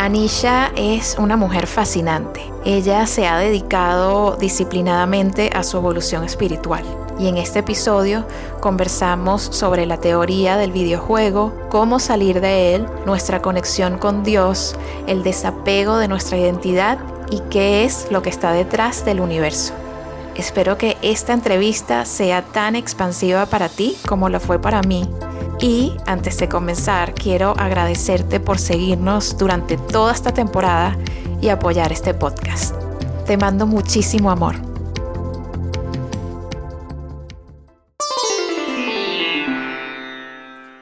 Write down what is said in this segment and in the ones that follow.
Anisha es una mujer fascinante. Ella se ha dedicado disciplinadamente a su evolución espiritual. Y en este episodio conversamos sobre la teoría del videojuego, cómo salir de él, nuestra conexión con Dios, el desapego de nuestra identidad y qué es lo que está detrás del universo. Espero que esta entrevista sea tan expansiva para ti como lo fue para mí y antes de comenzar, quiero agradecerte por seguirnos durante toda esta temporada y apoyar este podcast. Te mando muchísimo amor.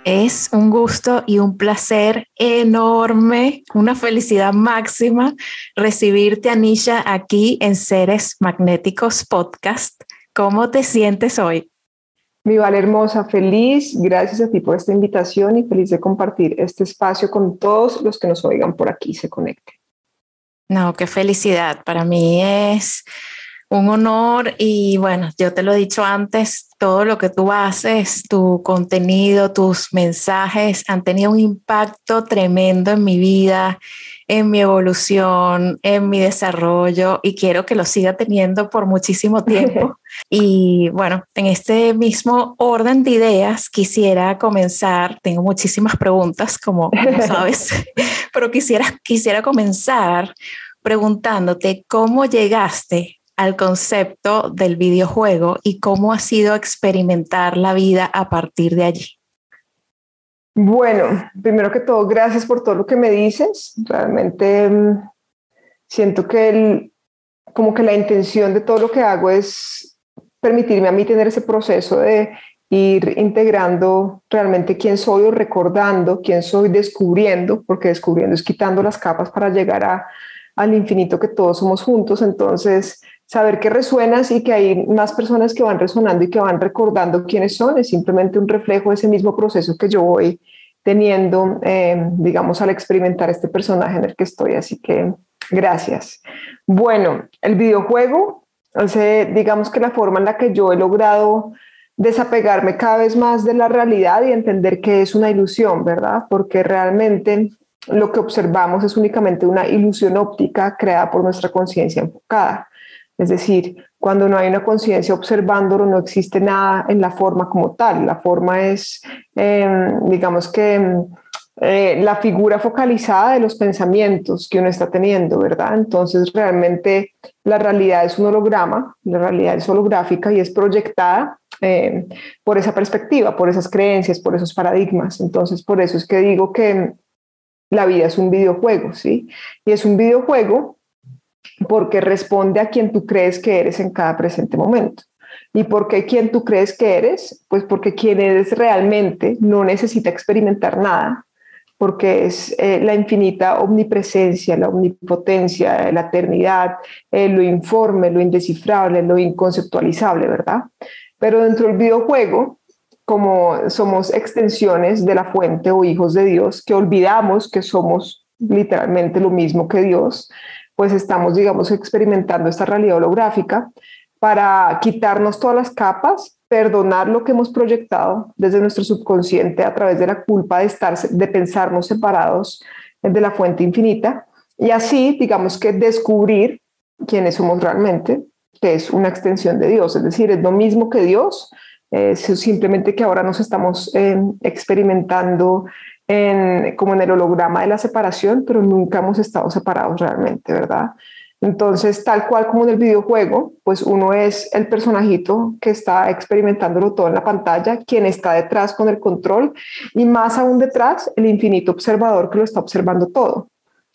Es un gusto y un placer enorme, una felicidad máxima recibirte, Anisha, aquí en Seres Magnéticos Podcast. ¿Cómo te sientes hoy? Mi Val hermosa, feliz, gracias a ti por esta invitación y feliz de compartir este espacio con todos los que nos oigan por aquí se conecten. No, qué felicidad. Para mí es un honor y bueno, yo te lo he dicho antes, todo lo que tú haces, tu contenido, tus mensajes han tenido un impacto tremendo en mi vida en mi evolución, en mi desarrollo y quiero que lo siga teniendo por muchísimo tiempo. y bueno, en este mismo orden de ideas quisiera comenzar, tengo muchísimas preguntas como, sabes, pero quisiera, quisiera comenzar preguntándote cómo llegaste al concepto del videojuego y cómo ha sido experimentar la vida a partir de allí. Bueno, primero que todo, gracias por todo lo que me dices. Realmente mm, siento que como que la intención de todo lo que hago es permitirme a mí tener ese proceso de ir integrando realmente quién soy o recordando quién soy, descubriendo, porque descubriendo es quitando las capas para llegar a, al infinito que todos somos juntos. Entonces, saber que resuenas y que hay más personas que van resonando y que van recordando quiénes son, es simplemente un reflejo de ese mismo proceso que yo voy teniendo, eh, digamos, al experimentar este personaje en el que estoy. Así que gracias. Bueno, el videojuego, digamos que la forma en la que yo he logrado desapegarme cada vez más de la realidad y entender que es una ilusión, ¿verdad? Porque realmente lo que observamos es únicamente una ilusión óptica creada por nuestra conciencia enfocada. Es decir, cuando no hay una conciencia observándolo, no existe nada en la forma como tal. La forma es, em, digamos que, em, eh, la figura focalizada de los pensamientos que uno está teniendo, ¿verdad? Entonces, realmente la realidad es un holograma, la realidad es holográfica y es proyectada em, por esa perspectiva, por esas creencias, por esos paradigmas. Entonces, por eso es que digo que la vida es un videojuego, ¿sí? Y es un videojuego porque responde a quien tú crees que eres en cada presente momento. ¿Y por qué quien tú crees que eres? Pues porque quien eres realmente no necesita experimentar nada, porque es eh, la infinita omnipresencia, la omnipotencia, la eternidad, eh, lo informe, lo indescifrable, lo inconceptualizable, ¿verdad? Pero dentro del videojuego, como somos extensiones de la fuente o hijos de Dios, que olvidamos que somos literalmente lo mismo que Dios, pues estamos, digamos, experimentando esta realidad holográfica para quitarnos todas las capas, perdonar lo que hemos proyectado desde nuestro subconsciente a través de la culpa de estar, de pensarnos separados de la fuente infinita y así, digamos que descubrir quiénes somos realmente, que es una extensión de Dios, es decir, es lo mismo que Dios, es simplemente que ahora nos estamos eh, experimentando como en el holograma de la separación, pero nunca hemos estado separados realmente, ¿verdad? Entonces, tal cual como en el videojuego, pues uno es el personajito que está experimentándolo todo en la pantalla, quien está detrás con el control y más aún detrás, el infinito observador que lo está observando todo.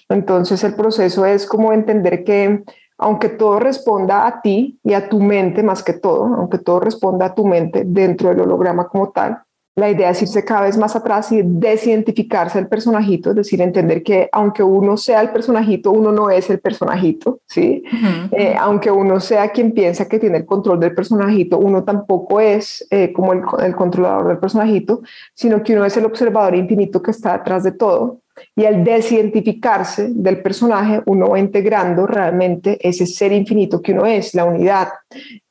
Entonces, el proceso es como entender que aunque todo responda a ti y a tu mente más que todo, aunque todo responda a tu mente dentro del holograma como tal, la idea es irse cada vez más atrás y desidentificarse del personajito, es decir, entender que aunque uno sea el personajito, uno no es el personajito, ¿sí? Eh, aunque uno sea quien piensa que tiene el control del personajito, uno tampoco es eh, como el, el, controlador del personajito, sino que uno es el observador infinito que está detrás de todo y al desidentificarse del personaje, uno va integrando realmente ese ser infinito que uno es, la unidad,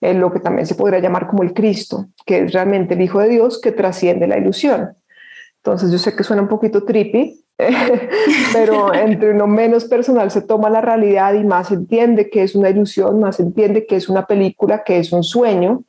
eh, lo que también se podría llamar como el Cristo, que es realmente el Hijo de Dios que trasciende la ilusión. Entonces yo sé que suena un poquito trippy, pero entre uno menos personal se toma la realidad y más entiende que es una ilusión, más entiende que es una película, que es un sueño,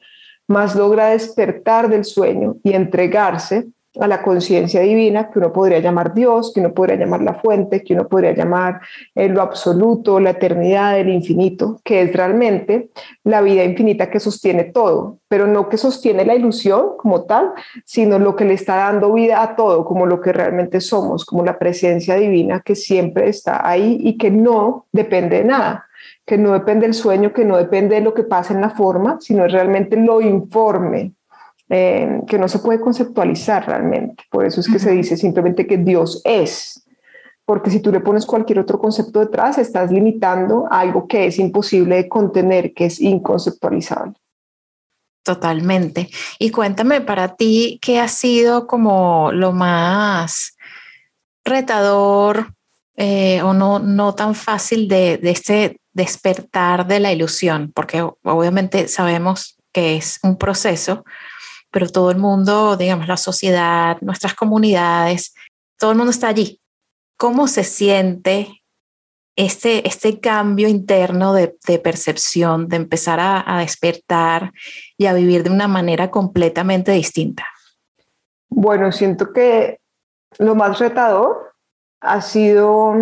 más logra despertar del sueño y entregarse a la conciencia divina que uno podría llamar Dios, que uno podría llamar la fuente, que uno podría llamar eh, lo absoluto, la eternidad, el infinito, que es realmente la vida infinita que sostiene todo, pero no que sostiene la ilusión como tal, sino lo que le está dando vida a todo, como lo que realmente somos, como la presencia divina que siempre está ahí y que no depende de nada que no depende del sueño, que no depende de lo que pasa en la forma, sino realmente lo informe, eh, que no se puede conceptualizar realmente. Por eso es que se dice simplemente que Dios es, porque si tú le pones cualquier otro concepto detrás, estás limitando algo que es imposible de contener, que es inconceptualizable. Totalmente. Y cuéntame para ti, ¿qué ha sido como lo más retador eh, o no, no tan fácil de, de este despertar de la ilusión? Porque obviamente sabemos que es un proceso, pero todo el mundo, digamos, la sociedad, nuestras comunidades, todo el mundo está allí. ¿Cómo se siente este, este cambio interno de, percepción, de empezar a, despertar y a vivir de una manera completamente distinta? Bueno, siento que lo más retador ha sido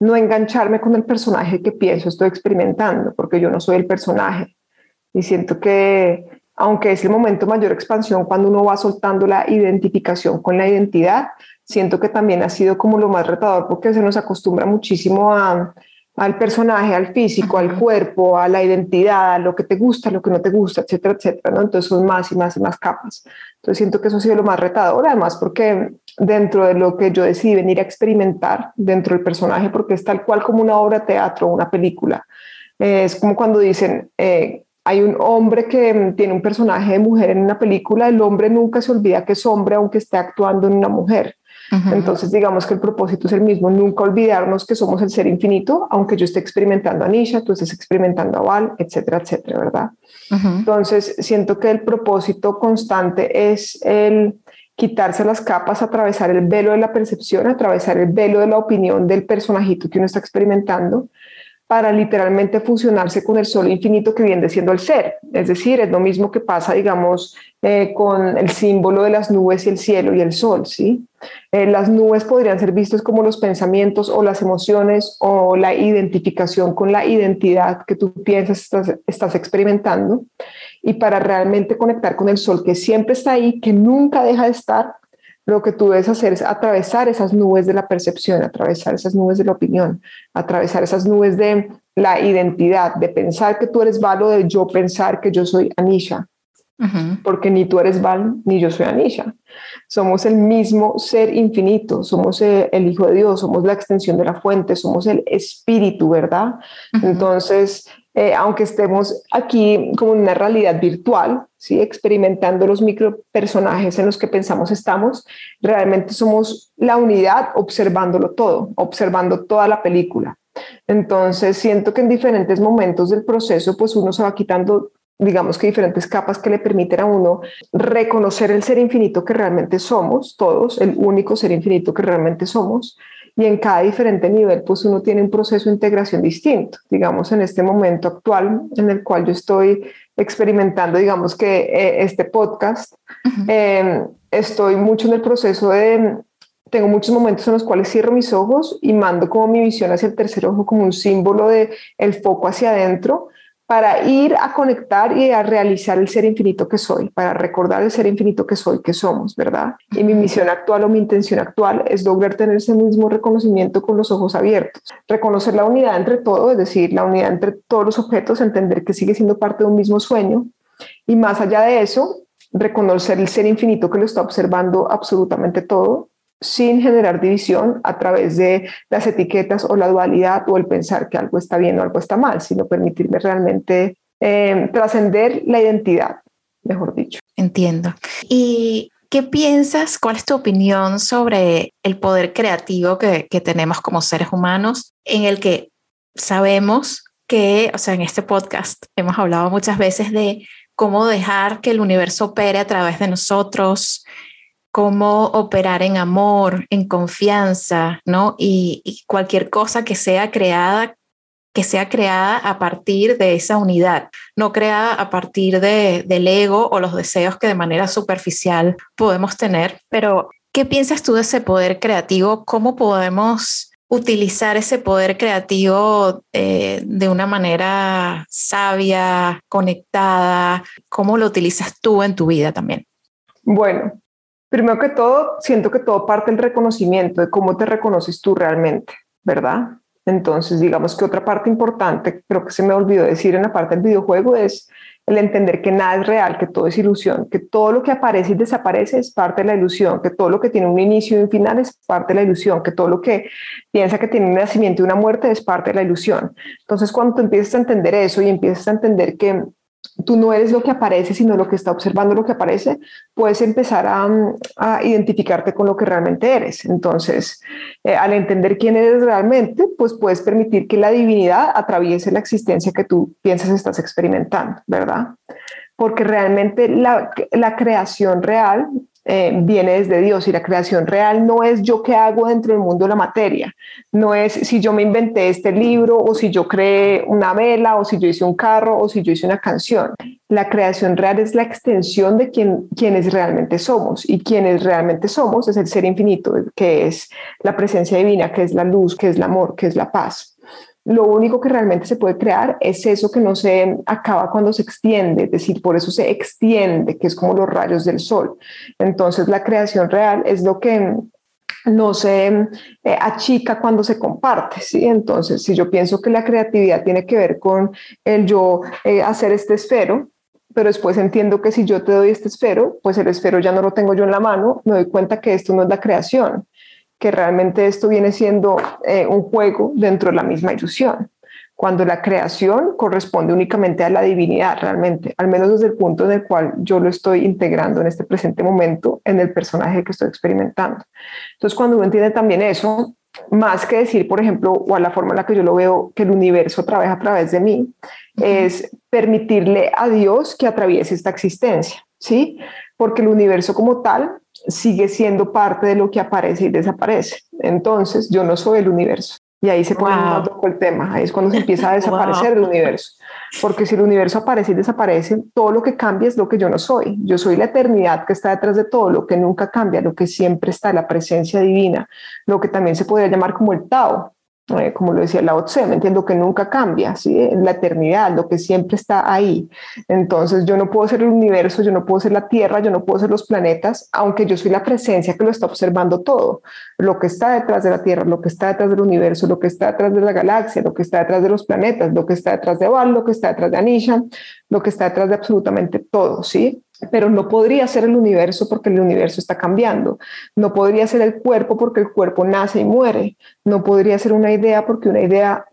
no engancharme con el personaje que pienso estoy experimentando, porque yo no soy el personaje. Y siento que aunque es el momento mayor expansión cuando uno va soltando la identificación con la identidad, siento que también ha sido como lo más retador porque se nos acostumbra muchísimo a, al personaje, al físico, al cuerpo, a la identidad, a lo que te gusta, lo que no te gusta, etcétera, etcétera, ¿no? Entonces son más y más y más capas. Entonces siento que eso ha sido lo más retador, además porque dentro de lo que yo decidí venir a experimentar dentro del personaje, porque es tal cual como una obra de teatro, una película. es como cuando dicen, eh, hay un hombre que mm, tiene un personaje de mujer en una película, el hombre nunca se olvida que es hombre aunque esté actuando en una mujer. Entonces, digamos que el propósito es el mismo, nunca olvidarnos que somos el ser infinito, aunque yo esté experimentando a Nisha, tú estés experimentando a Val, etcétera, etcétera, ¿verdad? Entonces, siento que el propósito constante es el quitarse las capas, atravesar el velo de la percepción, atravesar el velo de la opinión del personajito que uno está experimentando para literalmente fusionarse con el sol infinito que viene siendo el ser. Es decir, es lo mismo que pasa, digamos, eh, con el símbolo de las nubes y el cielo y el sol, ¿sí? Eh, las nubes podrían ser vistas como los pensamientos o las emociones o la identificación con la identidad que tú piensas estás, estás experimentando. Y para realmente conectar con el sol que siempre está ahí, que nunca deja de estar, lo que tú debes hacer es atravesar esas nubes de la percepción, atravesar esas nubes de la opinión, atravesar esas nubes de la identidad, de pensar que tú eres Val o de yo pensar que yo soy Anisha. Porque ni tú eres Val ni yo soy Anisha. Somos el mismo ser infinito, somos el Hijo de Dios, somos la extensión de la fuente, somos el Espíritu, ¿verdad? Entonces, eh, aunque estemos aquí como en una realidad virtual, ¿sí? experimentando los micropersonajes en los que pensamos estamos, realmente somos la unidad observándolo todo, observando toda la película. Entonces, siento que en diferentes momentos del proceso, pues uno se va quitando digamos que diferentes capas que le permiten a uno reconocer el ser infinito que realmente somos, todos, el único ser infinito que realmente somos, y en cada diferente nivel, pues uno tiene un proceso de integración distinto. Digamos, en este momento actual en el cual yo estoy experimentando, digamos que eh, este podcast, em, estoy mucho en el proceso de, tengo muchos momentos en los cuales cierro mis ojos y mando como mi visión hacia el tercer ojo como un símbolo de el foco hacia adentro para ir a conectar y a realizar el ser infinito que soy, para recordar el ser infinito que soy, que somos, ¿verdad? Y mi misión actual o mi intención actual es lograr tener ese mismo reconocimiento con los ojos abiertos, reconocer la unidad entre todo, es decir, la unidad entre todos los objetos, entender que sigue siendo parte de un mismo sueño y más allá de eso, reconocer el ser infinito que lo está observando absolutamente todo, sin generar división a través de las etiquetas o la dualidad o el pensar que algo está bien o algo está mal, sino permitirme realmente eh, trascender la identidad, mejor dicho. Entiendo. ¿Y qué piensas? ¿Cuál es tu opinión sobre el poder creativo que, que tenemos como seres humanos en el que sabemos que, o sea, en este podcast hemos hablado muchas veces de cómo dejar que el universo opere a través de nosotros, cómo operar en amor, en confianza, ¿no? Y, cualquier cosa que sea creada, que sea creada a partir de esa unidad, no creada a partir de, del ego o los deseos que de manera superficial podemos tener. Pero, ¿qué piensas tú de ese poder creativo? ¿Cómo podemos utilizar ese poder creativo eh, de una manera sabia, conectada? ¿Cómo lo utilizas tú en tu vida también? Bueno, Primero que todo, siento que todo parte del reconocimiento de cómo te reconoces tú realmente, ¿verdad? Entonces, digamos que otra parte importante, creo que se me olvidó decir en la parte del videojuego, es el entender que nada es real, que todo es ilusión, que todo lo que aparece y desaparece es parte de la ilusión, que todo lo que tiene un inicio y un final es parte de la ilusión, que todo lo que piensa que tiene un nacimiento y una muerte es parte de la ilusión. Entonces, cuando tú empiezas a entender eso y empiezas a entender que tú no eres lo que aparece, sino lo que está observando lo que aparece, puedes empezar a, identificarte con lo que realmente eres. Entonces, eh, al entender quién eres realmente, pues puedes permitir que la divinidad atraviese la existencia que tú piensas estás experimentando, ¿verdad? Porque realmente la creación real eh, viene desde Dios y la creación real no es yo qué hago dentro del mundo de la materia, no es si yo me inventé este libro o si yo creé una vela o si yo hice un carro o si yo hice una canción. La creación real es la extensión de quien, quienes realmente somos y quienes realmente somos es el ser infinito, que es la presencia divina, que es la luz, que es el amor, que es la paz lo único que realmente se puede crear es eso que no se acaba cuando se extiende, es decir, por eso se extiende, que es como los rayos del sol. Entonces la creación real es lo que no se eh, achica cuando se comparte, ¿sí? Entonces, si yo pienso que la creatividad tiene que ver con el yo eh, hacer este esfero, pero después entiendo que si yo te doy este esfero, pues el esfero ya no lo tengo yo en la mano, me doy cuenta que esto no es la creación, que realmente esto viene siendo eh, un juego dentro de la misma ilusión, cuando la creación corresponde únicamente a la divinidad realmente, al menos desde el punto en el cual yo lo estoy integrando en este presente momento en el personaje que estoy experimentando. Entonces, cuando uno entiende también eso, más que decir, por ejemplo, o a la forma en la que yo lo veo, que el universo trabaja a través de mí, es permitirle a Dios que atraviese esta existencia, ¿sí? Porque el universo como tal sigue siendo parte de lo que aparece y desaparece. Entonces, yo no soy el universo. Y ahí se pone más loco el tema. Ahí es cuando se empieza a desaparecer el universo. Porque si el universo aparece y desaparece, todo lo que cambia es lo que yo no soy. Yo soy la eternidad que está detrás de todo, lo que nunca cambia, lo que siempre está, la presencia divina, lo que también se podría llamar como el Tao. Eh, como lo decía Lao Tse, me entiendo que nunca cambia, ¿sí? la eternidad, lo que siempre está ahí. Entonces yo no puedo ser el universo, yo no puedo ser la Tierra, yo no puedo ser los planetas, aunque yo soy la presencia que lo está observando todo. Lo que está detrás de la Tierra, lo que está detrás del universo, lo que está detrás de la galaxia, lo que está detrás de los planetas, lo que está detrás de Val, lo que está detrás de Anisha, lo que está detrás de absolutamente todo, ¿sí? Pero no podría ser el universo porque el universo está cambiando, no podría ser el cuerpo porque el cuerpo nace y muere, no podría ser una idea porque una idea,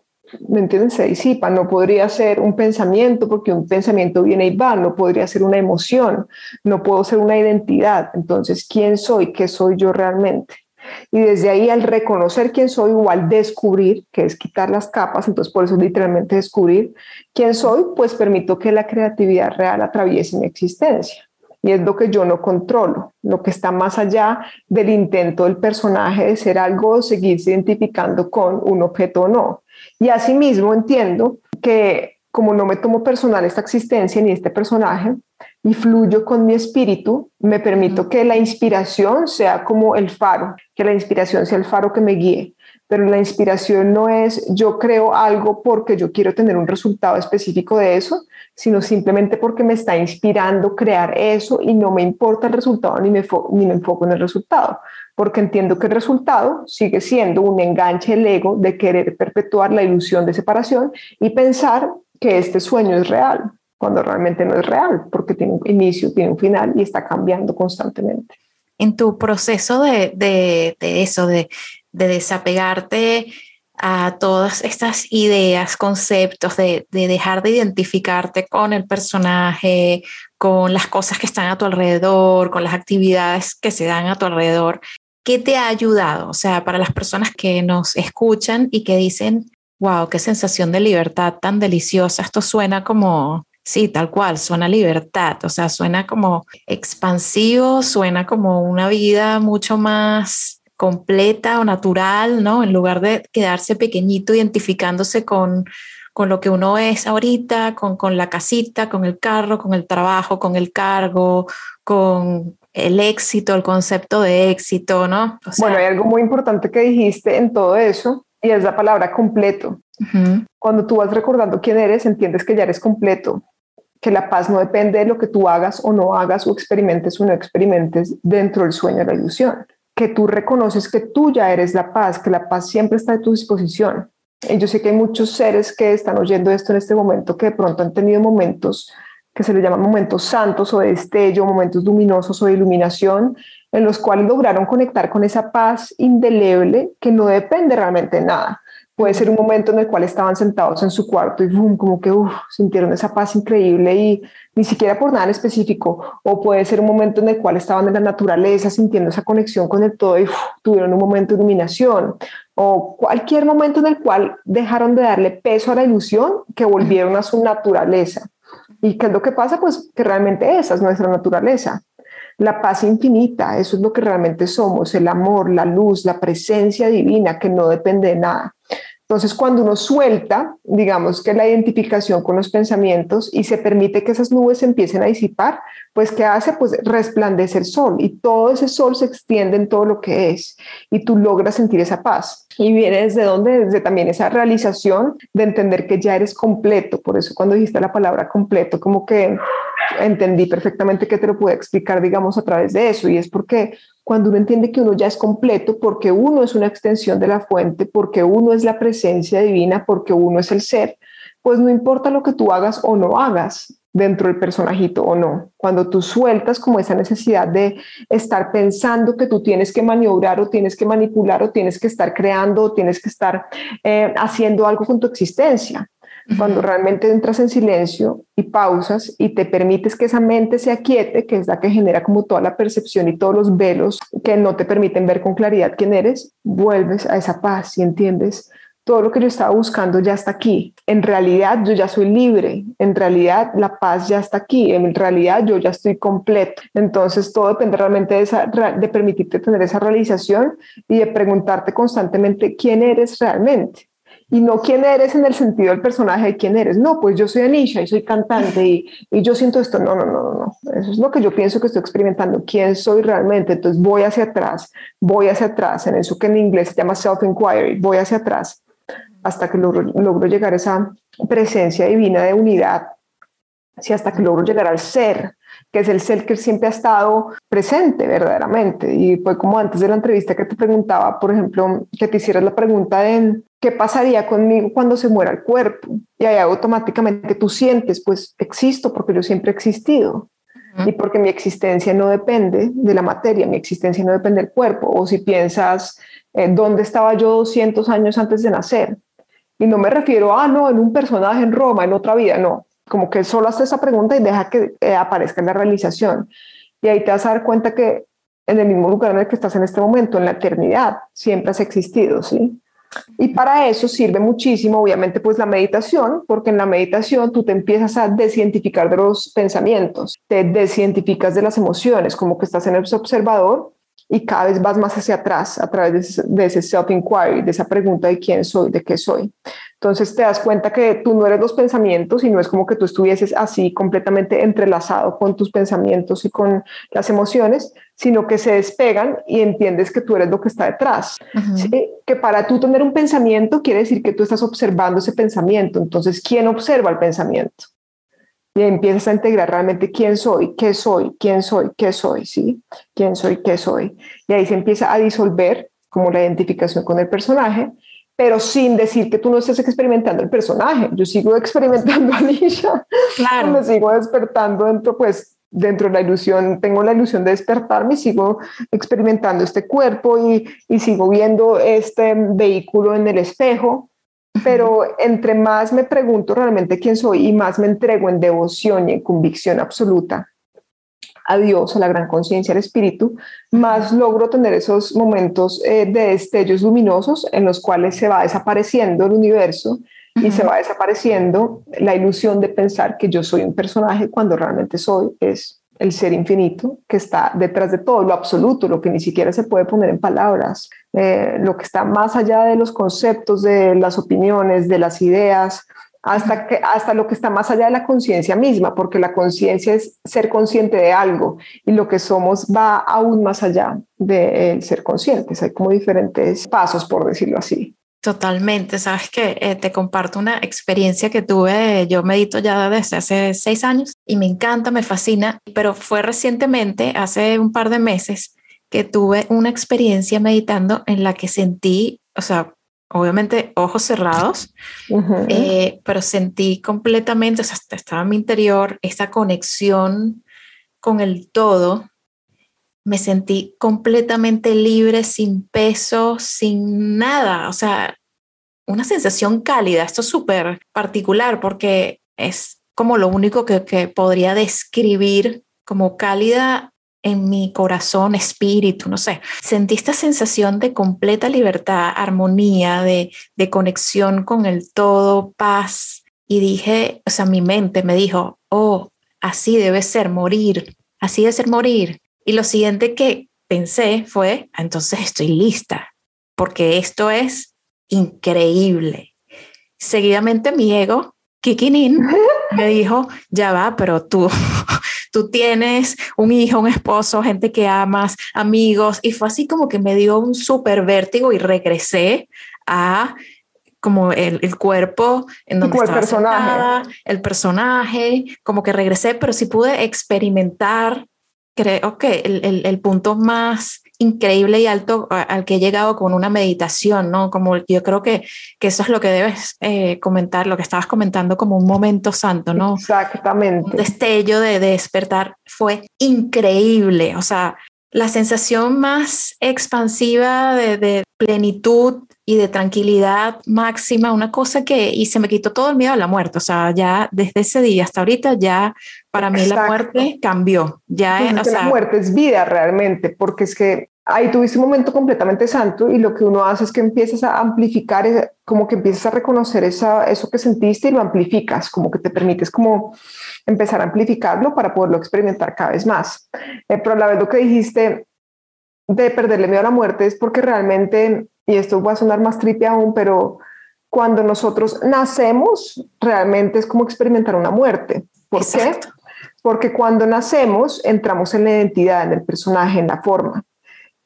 ¿me entienden?, se disipa, no podría ser un pensamiento porque un pensamiento viene y va, no podría ser una emoción, no puedo ser una identidad, entonces, ¿quién soy? ¿Qué soy yo realmente? Y desde ahí al reconocer quién soy o al descubrir, que es quitar las capas, entonces por eso literalmente descubrir quién soy, pues permito que la creatividad real atraviese mi existencia. Y es lo que yo no controlo, lo que está más allá del intento del personaje de ser algo o seguirse identificando con un objeto o no. Y asimismo entiendo que como no me tomo personal esta existencia ni este personaje, y fluyo con mi espíritu, me permito que la inspiración sea como el faro, que la inspiración sea el faro que me guíe. Pero la inspiración no es yo creo algo porque yo quiero tener un resultado específico de eso, sino simplemente porque me está inspirando crear eso y no me importa el resultado ni me, ni me enfoco en el resultado, porque entiendo que el resultado sigue siendo un enganche del ego de querer perpetuar la ilusión de separación y pensar que este sueño es real cuando realmente no es real, porque tiene un inicio, tiene un final y está cambiando constantemente. En tu proceso de, de, de eso, de, de desapegarte a todas estas ideas, conceptos, de, de, dejar de identificarte con el personaje, con las cosas que están a tu alrededor, con las actividades que se dan a tu alrededor. ¿Qué te ha ayudado? O sea, para las personas que nos escuchan y que dicen, wow, qué sensación de libertad tan deliciosa, esto suena como, sí, tal cual, suena libertad, o sea, suena como expansivo, suena como una vida mucho más completa o natural, ¿no? En lugar de quedarse pequeñito identificándose con, con lo que uno es ahorita, con, con la casita, con el carro, con el trabajo, con el cargo, con el éxito, el concepto de éxito, ¿no? bueno, hay algo muy importante que dijiste en todo eso y es la palabra completo. Cuando tú vas recordando quién eres, entiendes que ya eres completo, que la paz no depende de lo que tú hagas o no hagas o experimentes o no experimentes dentro del sueño de la ilusión que tú reconoces que tú ya eres la paz, que la paz siempre está a tu disposición. Y yo sé que hay muchos seres que están oyendo esto en este momento que de pronto han tenido momentos que se les llaman momentos santos o de destello, momentos luminosos o de iluminación, en los cuales lograron conectar con esa paz indeleble que no depende realmente de nada, Puede ser un momento en el cual estaban sentados en su cuarto y boom, como que sintieron esa paz increíble y ni siquiera por nada en específico. O puede ser un momento en el cual estaban en la naturaleza sintiendo esa conexión con el todo y tuvieron un momento de iluminación. O cualquier momento en el cual dejaron de darle peso a la ilusión que volvieron a su naturaleza. ¿Y qué es lo que pasa? Pues que realmente esa es nuestra naturaleza. La paz infinita, eso es lo que realmente somos, el amor, la luz, la presencia divina que no depende de nada. Entonces, cuando uno suelta, digamos que la identificación con los pensamientos y se permite que esas nubes empiecen a disipar, pues ¿qué hace? Pues resplandece el sol y todo ese sol se extiende en todo lo que es y tú logras sentir esa paz. Y viene desde donde, desde también esa realización de entender que ya eres completo. Por eso cuando dijiste la palabra completo, como que entendí perfectamente que te lo puedo explicar, digamos, a través de eso. Y es porque cuando uno entiende que uno ya es completo, porque uno es una extensión de la fuente, porque uno es la presencia divina, porque uno es el ser, pues no importa lo que tú hagas o no hagas dentro del personajito o no. Cuando tú sueltas como esa necesidad de estar pensando que tú tienes que maniobrar o tienes que manipular o tienes que estar creando o tienes que estar eh, haciendo algo con tu existencia cuando realmente entras en silencio y pausas y te permites que esa mente se aquiete, que es la que genera como toda la percepción y todos los velos que no te permiten ver con claridad quién eres, vuelves a esa paz y entiendes todo lo que yo estaba buscando ya está aquí. En realidad yo ya soy libre, en realidad la paz ya está aquí, en realidad yo ya estoy completo. Entonces todo depende realmente de, esa, de permitirte tener esa realización y de preguntarte constantemente quién eres realmente y no quién eres en el sentido del personaje de quién eres. No, pues yo soy Anisha y soy cantante y, y, yo siento esto. No, no, no, no. Eso es lo que yo pienso que estoy experimentando. ¿Quién soy realmente? Entonces voy hacia atrás, voy hacia atrás, en eso que en inglés se llama self-inquiry, voy hacia atrás hasta que logro, logro llegar a esa presencia divina de unidad, sí, hasta que logro llegar al ser, que es el ser que siempre ha estado presente verdaderamente. Y fue como antes de la entrevista que te preguntaba, por ejemplo, que te hicieras la pregunta de qué pasaría conmigo cuando se muera el cuerpo. Y ahí automáticamente tú sientes, pues existo porque yo siempre he existido. Y porque mi existencia no depende de la materia, mi existencia no depende del cuerpo. O si piensas, eh, ¿dónde estaba yo 200 años antes de nacer? Y no me refiero a, no, en un personaje en Roma, en otra vida, no como que solo hace esa pregunta y deja que eh, aparezca la realización. Y ahí te vas a dar cuenta que en el mismo lugar en el que estás en este momento, en la eternidad, siempre has existido, ¿sí? Y para eso sirve muchísimo, obviamente, pues la meditación, porque en la meditación tú te empiezas a desientificar de los pensamientos, te desientificas de las emociones, como que estás en el observador y cada vez vas más hacia atrás a través de ese self-inquiry, de esa pregunta de quién soy, de qué soy. Entonces te das cuenta que tú no eres los pensamientos y no es como que tú estuvieses así completamente entrelazado con tus pensamientos y con las emociones, sino que se despegan y entiendes que tú eres lo que está detrás. Que para tú tener un pensamiento quiere decir que tú estás observando ese pensamiento. Entonces, ¿quién observa el pensamiento? Y empiezas a integrar realmente quién soy, qué soy, quién soy, qué soy, ¿sí? ¿Quién soy, qué soy? Y ahí se empieza a disolver como la identificación con el personaje pero sin decir que tú no estés experimentando el personaje. Yo sigo experimentando a Alicia, claro. me sigo despertando dentro, pues dentro de la ilusión, tengo la ilusión de despertarme y sigo experimentando este cuerpo y, y sigo viendo este vehículo en el espejo, pero entre más me pregunto realmente quién soy y más me entrego en devoción y en convicción absoluta a Dios, a la gran conciencia, al espíritu, más logro tener esos momentos eh, de destellos luminosos en los cuales se va desapareciendo el universo y se va desapareciendo la ilusión de pensar que yo soy un personaje cuando realmente soy es el ser infinito que está detrás de todo, lo absoluto, lo que ni siquiera se puede poner en palabras, eh, lo que está más allá de los conceptos, de las opiniones, de las ideas, hasta, que, hasta lo que está más allá de la conciencia misma, porque la conciencia es ser consciente de algo y lo que somos va aún más allá del ser conscientes. Hay como diferentes pasos, por decirlo así. Totalmente, sabes que eh, te comparto una experiencia que tuve, yo medito ya desde hace seis años y me encanta, me fascina, pero fue recientemente, hace un par de meses, que tuve una experiencia meditando en la que sentí, o sea, obviamente ojos cerrados, eh, pero sentí completamente, o sea, estaba en mi interior esa conexión con el todo. Me sentí completamente libre, sin peso, sin nada. O sea, una sensación cálida. Esto es súper particular porque es como lo único que, que podría describir como cálida en mi corazón, espíritu, no sé. Sentí esta sensación de completa libertad, armonía, de, de conexión con el todo, paz. Y dije, o sea, mi mente me dijo, oh, así debe ser morir, así debe ser morir. Y lo siguiente que pensé fue, ah, entonces estoy lista, porque esto es increíble. Seguidamente mi ego, kicking me dijo, ya va, pero tú, tú tienes un hijo, un esposo, gente que amas, amigos, y fue así como que me dio un súper vértigo y regresé a como el, el cuerpo en donde estaba el personaje. el personaje, como que regresé, pero sí pude experimentar, creo que el, el, el punto más increíble y alto al que he llegado con una meditación, ¿no? Como yo creo que, que eso es lo que debes eh, comentar, lo que estabas comentando como un momento santo, ¿no? Exactamente. Un destello de, de despertar fue increíble, o sea, la sensación más expansiva de, de, plenitud y de tranquilidad máxima, una cosa que, y se me quitó todo el miedo a la muerte, o sea, ya desde ese día hasta ahorita ya para mí la muerte cambió, ya es, o sea, la muerte es vida realmente, porque es que ahí tuviste un momento completamente santo y lo que uno hace es que empiezas a amplificar, como que empiezas a reconocer esa, eso que sentiste y lo amplificas, como que te permites como empezar a amplificarlo para poderlo experimentar cada vez más. Eh, pero a la vez lo que dijiste de perderle miedo a la muerte es porque realmente y esto va a sonar más tripe aún, pero cuando nosotros nacemos, realmente es como experimentar una muerte. ¿Por qué? Porque cuando nacemos, entramos en la identidad, en el personaje, en la forma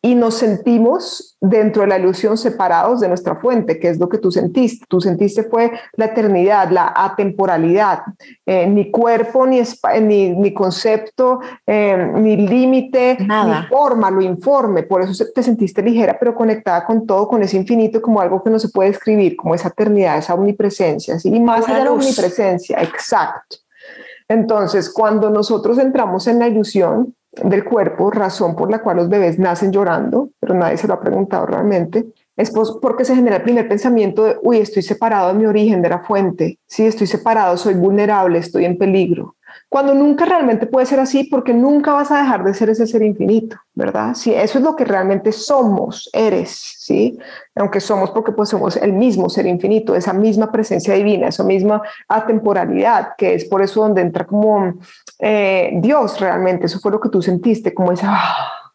y nos sentimos dentro de la ilusión separados de nuestra fuente, que es lo que tú sentiste. Tú sentiste fue la eternidad, la atemporalidad, eh, ni cuerpo, ni, ni, ni concepto, eh, ni límite, ni forma, lo informe. Por eso te sentiste ligera, pero conectada con todo, con ese infinito, como algo que no se puede describir, como esa eternidad, esa omnipresencia. ¿sí? Y más allá de la omnipresencia, exacto. Entonces, cuando nosotros entramos en la ilusión, del cuerpo, razón por la cual los bebés nacen llorando, pero nadie se lo ha preguntado realmente, es porque se genera el primer pensamiento de, uy, estoy separado de mi origen, de la fuente, sí, estoy separado, soy vulnerable, estoy en peligro cuando nunca realmente puede ser así porque nunca vas a dejar de ser ese ser infinito, ¿verdad? Si eso es lo que realmente somos, eres, ¿sí? Aunque somos porque pues somos el mismo ser infinito, esa misma presencia divina, esa misma atemporalidad, que es por eso donde entra como eh, Dios realmente, eso fue lo que tú sentiste, como esa,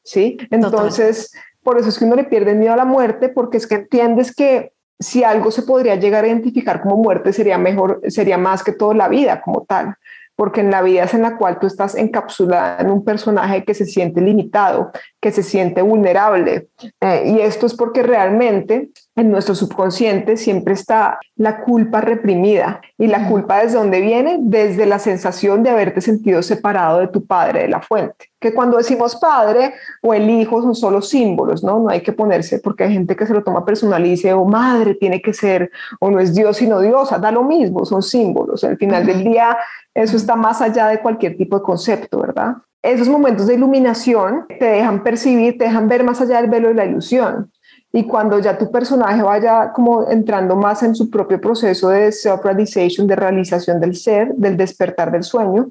¿sí? Entonces, por eso es que uno le pierde miedo a la muerte porque es que entiendes que si algo se podría llegar a identificar como muerte sería mejor, sería más que todo la vida como tal porque en la vida es en la cual tú estás encapsulada en un personaje que se siente limitado, que se siente vulnerable. Eh, y esto es porque realmente en nuestro subconsciente siempre está la culpa reprimida. ¿Y la culpa desde dónde viene? Desde la sensación de haberte sentido separado de tu padre, de la fuente. Que cuando decimos padre o el hijo son solo símbolos, ¿no? No hay que ponerse, porque hay gente que se lo toma personal y dice, o oh, madre tiene que ser, o no es Dios sino diosa, da lo mismo, son símbolos. Al final del día, eso está más allá de cualquier tipo de concepto, ¿verdad? Esos momentos de iluminación te dejan percibir, te dejan ver más allá del velo de la ilusión y cuando ya tu personaje vaya como entrando más en su propio proceso de self-realization, de realización del ser, del despertar del sueño,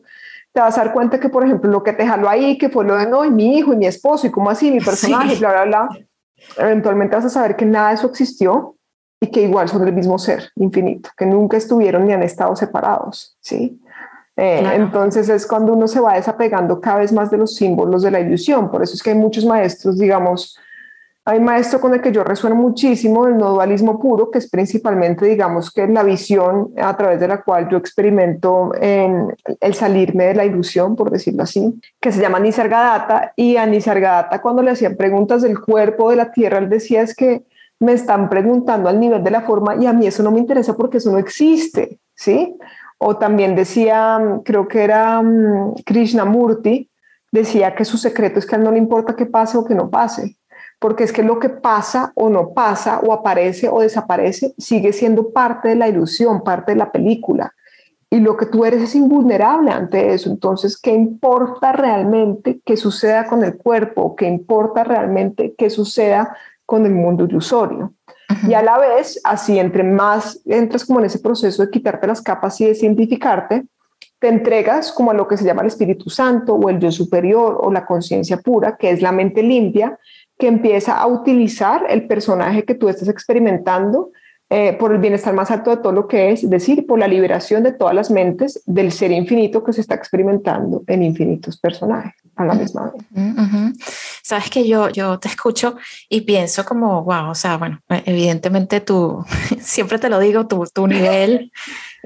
te vas a dar cuenta que, por ejemplo, lo que te jaló ahí, que fue lo de, no, y mi hijo y mi esposo, y cómo así, mi personaje, bla, bla, bla, eventualmente vas a saber que nada de eso existió y que igual son el mismo ser infinito, que nunca estuvieron ni han estado separados, ¿sí? Eh, entonces es cuando uno se va desapegando cada vez más de los símbolos de la ilusión. Por eso es que hay muchos maestros, digamos, hay maestro con el que yo resueno muchísimo, el no dualismo puro, que es principalmente, digamos, que la visión a través de la cual yo experimento en el salirme de la ilusión, por decirlo así, que se llama Nisargadatta. Y a Nisargadatta, cuando le hacían preguntas del cuerpo de la tierra, él decía es que me están preguntando al nivel de la forma y a mí eso no me interesa porque eso no existe, ¿sí? O también decía, creo que era mm, Krishnamurti, decía que su secreto es que a él no le importa que pase o que no pase porque es que lo que pasa o no pasa o aparece o desaparece sigue siendo parte de la ilusión, parte de la película. Y lo que tú eres es invulnerable ante eso. Entonces, ¿qué importa realmente que suceda con el cuerpo? ¿Qué importa realmente que suceda con el mundo ilusorio? Y a la vez, así entre más entras como en ese proceso de quitarte las capas y de simplificarte, te entregas como a lo que se llama el Espíritu Santo o el Yo superior o la conciencia pura, que es la mente limpia, que empieza a utilizar el personaje que tú estás experimentando eh, por el bienestar más alto de todo lo que es, es decir, por la liberación de todas las mentes del ser infinito que se está experimentando en infinitos personajes a la misma vez. Sabes que yo, yo te escucho y pienso como, wow, o sea, bueno, evidentemente tú, siempre te lo digo, tu, tu nivel,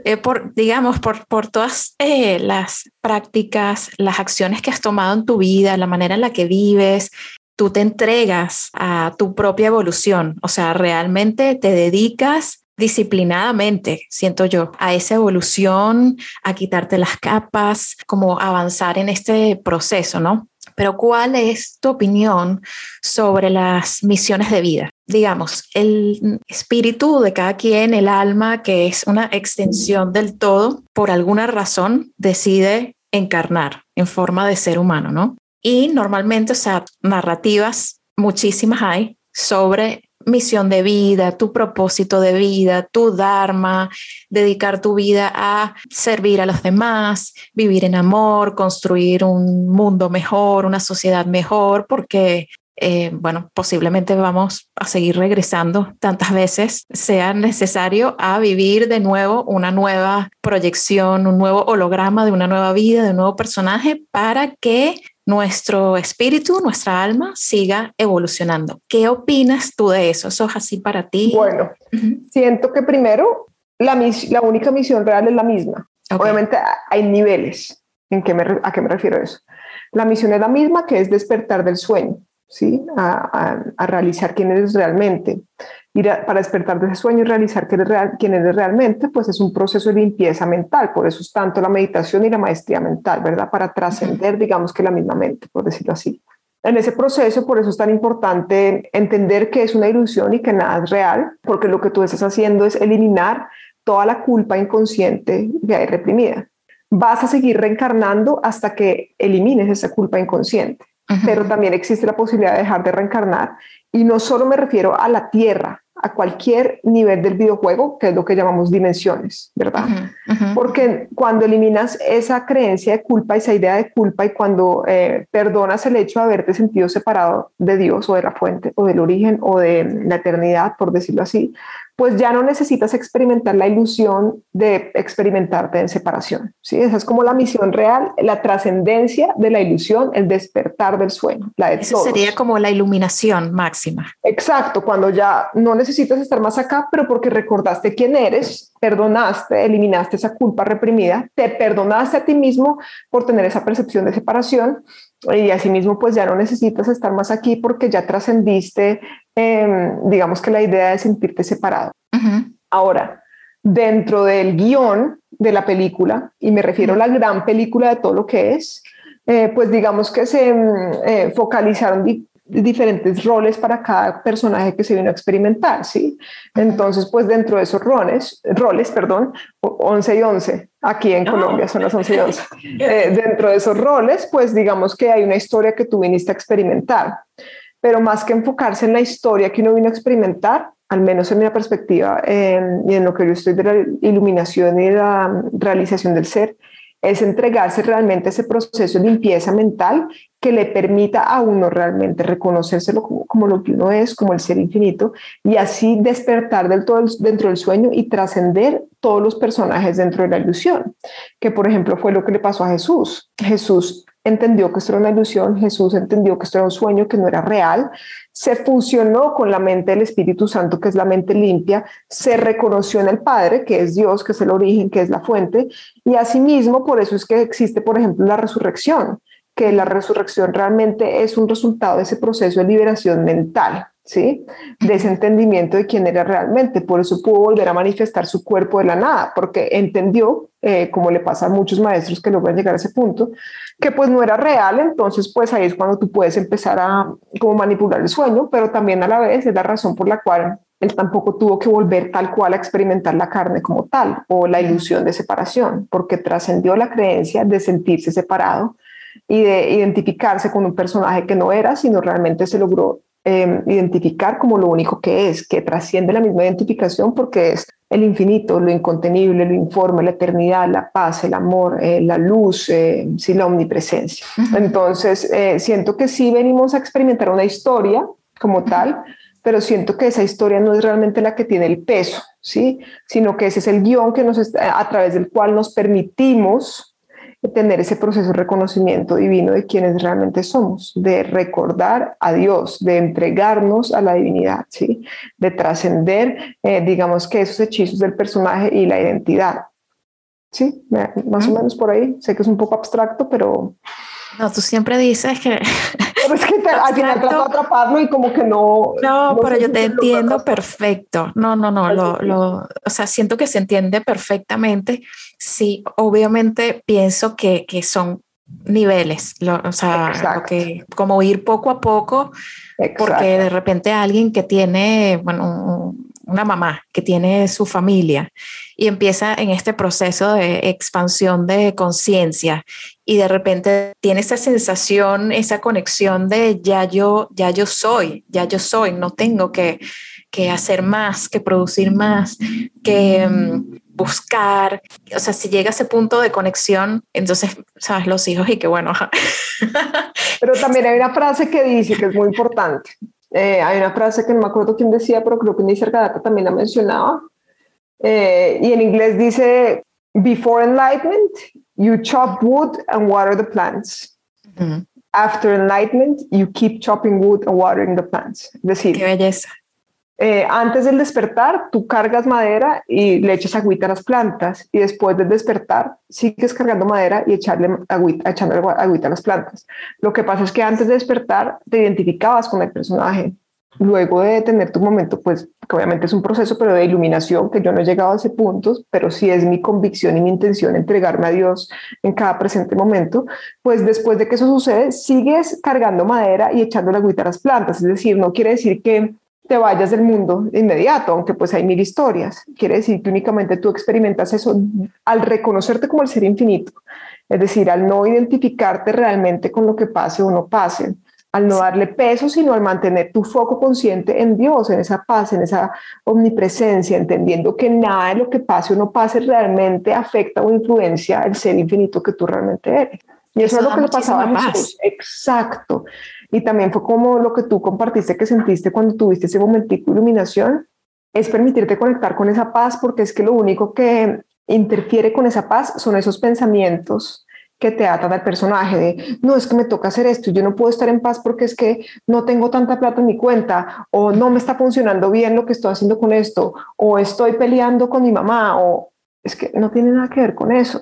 eh, por, digamos, por, por todas eh, las prácticas, las acciones que has tomado en tu vida, la manera en la que vives, tú te entregas a tu propia evolución, o sea, realmente te dedicas disciplinadamente, siento yo, a esa evolución, a quitarte las capas, como avanzar en este proceso, ¿no? Pero ¿cuál es tu opinión sobre las misiones de vida? Digamos, el espíritu de cada quien, el alma, que es una extensión del todo, por alguna razón decide encarnar en forma de ser humano, ¿no? Y normalmente, o sea, narrativas, muchísimas hay sobre misión de vida, tu propósito de vida, tu dharma, dedicar tu vida a servir a los demás, vivir en amor, construir un mundo mejor, una sociedad mejor, porque, eh, bueno, posiblemente vamos a seguir regresando tantas veces. Sea necesario a vivir de nuevo una nueva proyección, un nuevo holograma de una nueva vida, de un nuevo personaje, para que nuestro espíritu, nuestra alma siga evolucionando. ¿Qué opinas tú de eso? ¿Eso es así para ti? Bueno, siento que primero la, la, única misión real es la misma. Obviamente hay niveles. ¿En qué me, ¿A qué me refiero eso? La misión es la misma, que es despertar del sueño, ¿sí? a, a realizar quién eres realmente para despertar de ese sueño y realizar quién eres realmente, pues es un proceso de limpieza mental, por eso es tanto la meditación y la maestría mental, ¿verdad? Para trascender, digamos que la misma mente, por decirlo así. En ese proceso, por eso es tan importante entender que es una ilusión y que nada es real, porque lo que tú estás haciendo es eliminar toda la culpa inconsciente que hay reprimida. Vas a seguir reencarnando hasta que elimines esa culpa inconsciente, pero también existe la posibilidad de dejar de reencarnar. Y no solo me refiero a la Tierra, a cualquier nivel del videojuego, que es lo que llamamos dimensiones, ¿verdad? Porque cuando eliminas esa creencia de culpa, esa idea de culpa, y cuando eh, perdonas el hecho de haberte sentido separado de Dios o de la fuente o del origen o de la eternidad, por decirlo así, pues ya no necesitas experimentar la ilusión de experimentarte en separación. ¿sí? Esa es como la misión real, la trascendencia de la ilusión, el despertar del sueño. La Eso sería como la iluminación máxima. Exacto, cuando ya no necesitas estar más acá, pero porque recordaste quién eres, perdonaste, eliminaste esa culpa reprimida, te perdonaste a ti mismo por tener esa percepción de separación y asimismo pues ya no necesitas estar más aquí porque ya trascendiste, em, digamos que la idea de sentirte separado. Ahora, dentro del guion de la película, y me refiero a la gran película de todo lo que es, eh, pues digamos que se em, eh, focalizaron diferentes roles para cada personaje que se vino a experimentar, ¿sí? Entonces, pues dentro de esos roles, roles, perdón, 11 y 11, aquí en Colombia son las 11 y 11, eh, dentro de esos roles, pues digamos que hay una historia que tú viniste a experimentar, pero más que enfocarse en la historia que uno vino a experimentar, al menos en mi perspectiva y en lo que yo estoy de la iluminación y la realización del ser, es entregarse realmente a ese proceso de limpieza mental que le permita a uno realmente reconocérselo como, lo que uno es, como el ser infinito, y así despertar del todo dentro del sueño y trascender todos los personajes dentro de la ilusión, que por ejemplo fue lo que le pasó a Jesús. Jesús entendió que esto era una ilusión, Jesús entendió que esto era un sueño que no era real, se fusionó con la mente del Espíritu Santo, que es la mente limpia, se reconoció en el Padre, que es Dios, que es el origen, que es la fuente, y asimismo por eso es que existe, por ejemplo, la resurrección, que la resurrección realmente es un resultado de ese proceso de liberación mental, ¿sí? De ese entendimiento de quién era realmente. Por eso pudo volver a manifestar su cuerpo de la nada, porque entendió, eh, como le pasa a muchos maestros que logran llegar a ese punto, que pues no era real, entonces pues ahí es cuando tú puedes empezar a como manipular el sueño, pero también a la vez es la razón por la cual él tampoco tuvo que volver tal cual a experimentar la carne como tal o la ilusión de separación, porque trascendió la creencia de sentirse separado y de identificarse con un personaje que no era, sino realmente se logró em, identificar como lo único que es, que trasciende la misma identificación porque es el infinito, lo incontenible, lo informe, la eternidad, la paz, el amor, eh, la luz, eh, sí, la omnipresencia. Entonces, eh, siento que sí venimos a experimentar una historia como tal, pero siento que esa historia no es realmente la que tiene el peso, ¿sí? Sino que ese es el guion que nos a través del cual nos permitimos tener ese proceso de reconocimiento divino de quienes realmente somos, de recordar a Dios, de entregarnos a la divinidad, ¿sí? de trascender, eh, digamos que esos hechizos del personaje y la identidad. Sí, más o menos por ahí. Sé que es un poco abstracto, pero... No, tú siempre dices que es que al final trato de atraparlo y como que no. No, pero yo te entiendo perfecto. No, no, no. Lo, lo, o sea, siento que se entiende perfectamente. Sí, obviamente pienso que, que son niveles, o sea, que, como ir poco a poco, porque de repente alguien que tiene, bueno, una mamá que tiene su familia y empieza en este proceso de expansión de conciencia y de repente tiene esa sensación, esa conexión de ya yo, ya yo soy, ya yo soy, no tengo que, que hacer más, que producir más, que mm, buscar, o sea, si llega a ese punto de conexión, entonces, sabes, los hijos y que bueno. Pero también hay una frase que dice que es muy importante. Eh, hay una frase que no me acuerdo quién decía, pero creo que Nisar Gadata también la mencionaba. Eh, y en inglés dice, before enlightenment, you chop wood and water the plants. After enlightenment, you keep chopping wood and watering the plants. Es decir, Qué belleza. Eh, antes del despertar, tú cargas madera y le echas agüita a las plantas y después del despertar sigues cargando madera y echarle agüita, echando agüita a las plantas. Lo que pasa es que antes de despertar te identificabas con el personaje. Luego de tener tu momento, pues que obviamente es un proceso, pero de iluminación, que yo no he llegado a ese punto, pero sí es mi convicción y mi intención entregarme a Dios en cada presente momento, pues después de que eso sucede, sigues cargando madera y echando la agüita a las plantas. Es decir, no quiere decir que te vayas del mundo de inmediato, aunque pues hay mil historias. Quiere decir que únicamente tú experimentas eso al reconocerte como el ser infinito, es decir, al no identificarte realmente con lo que pase o no pase, al no darle peso, sino al mantener tu foco consciente en Dios, en esa paz, en esa omnipresencia, entendiendo que nada de lo que pase o no pase realmente afecta o influencia el ser infinito que tú realmente eres. Y eso, es lo que le pasaba a Jesús. Exacto. Y también fue como lo que tú compartiste que sentiste cuando tuviste ese momentico de iluminación, es permitirte conectar con esa paz, porque es que lo único que interfiere con esa paz son esos pensamientos que te atan al personaje de, no, es que me toca hacer esto, yo no puedo estar en paz porque es que no tengo tanta plata en mi cuenta, o no me está funcionando bien lo que estoy haciendo con esto, o estoy peleando con mi mamá, o es que no tiene nada que ver con eso.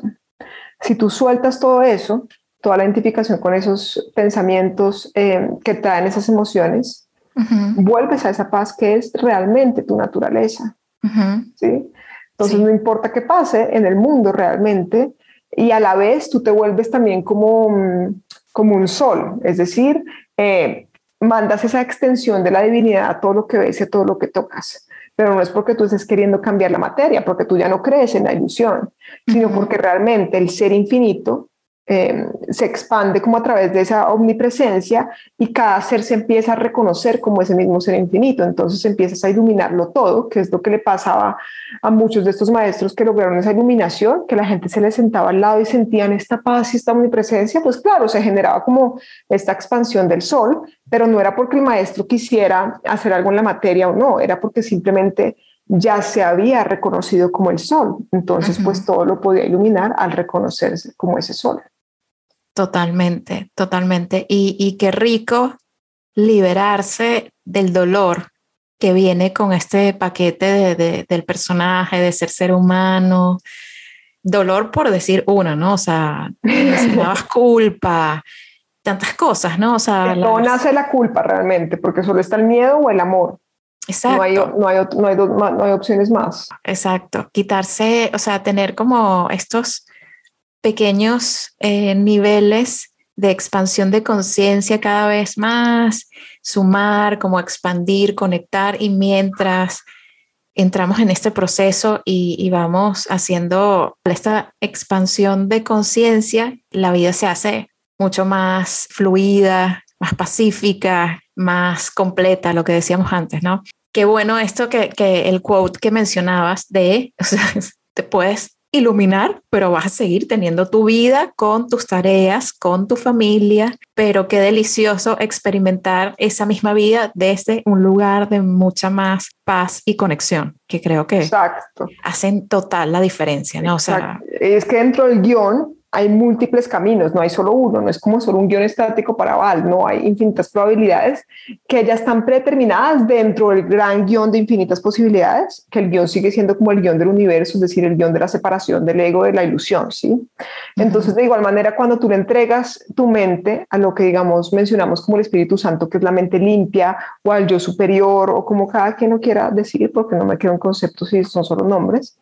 Si tú sueltas todo eso, toda la identificación con esos pensamientos eh, que traen esas emociones, vuelves a esa paz que es realmente tu naturaleza. ¿sí? Entonces no importa qué pase en el mundo realmente, y a la vez tú te vuelves también como, mm, como un sol, es decir, eh, mandas esa extensión de la divinidad a todo lo que ves y a todo lo que tocas. Pero no es porque tú estés queriendo cambiar la materia, porque tú ya no crees en la ilusión, sino porque realmente el ser infinito Em, se expande como a través de esa omnipresencia y cada ser se empieza a reconocer como ese mismo ser infinito. Entonces empiezas a iluminarlo todo, que es lo que le pasaba a muchos de estos maestros que lograron esa iluminación, que la gente se les sentaba al lado y sentían esta paz y esta omnipresencia. Pues claro, se generaba como esta expansión del sol, pero no era porque el maestro quisiera hacer algo en la materia o no, era porque simplemente ya se había reconocido como el sol. Entonces, pues todo lo podía iluminar al reconocerse como ese sol. Totalmente, totalmente. Y, qué rico liberarse del dolor que viene con este paquete del personaje, de ser ser humano. Dolor por decir una, ¿no? O sea, mencionabas culpa, tantas cosas, ¿no? O sea, no nace la culpa realmente, porque solo está el miedo o el amor. Exacto. No hay, no hay, no hay, no hay opciones más. Exacto. Quitarse, o sea, tener como estos pequeños eh, niveles de expansión de conciencia cada vez más, sumar, como expandir, conectar y mientras entramos en este proceso y, vamos haciendo esta expansión de conciencia, la vida se hace mucho más fluida, más pacífica, más completa, lo que decíamos antes, ¿no? Qué bueno esto que, que el quote que mencionabas de, o te puedes iluminar, pero vas a seguir teniendo tu vida con tus tareas, con tu familia, pero qué delicioso experimentar esa misma vida desde un lugar de mucha más paz y conexión, que creo que hacen total la diferencia, ¿no? O sea, es que dentro del guion hay múltiples caminos, no hay solo uno, no es como solo un guion estático para Val, no hay infinitas probabilidades que ya están predeterminadas dentro del gran guion de infinitas posibilidades, que el guion sigue siendo como el guion del universo, es decir, el guion de la separación del ego de la ilusión, ¿sí? Entonces, de igual manera, cuando tú le entregas tu mente a lo que, digamos, mencionamos como el Espíritu Santo, que es la mente limpia, o al yo superior, o como cada quien lo quiera decir, porque no me quedo en conceptos si son solo nombres,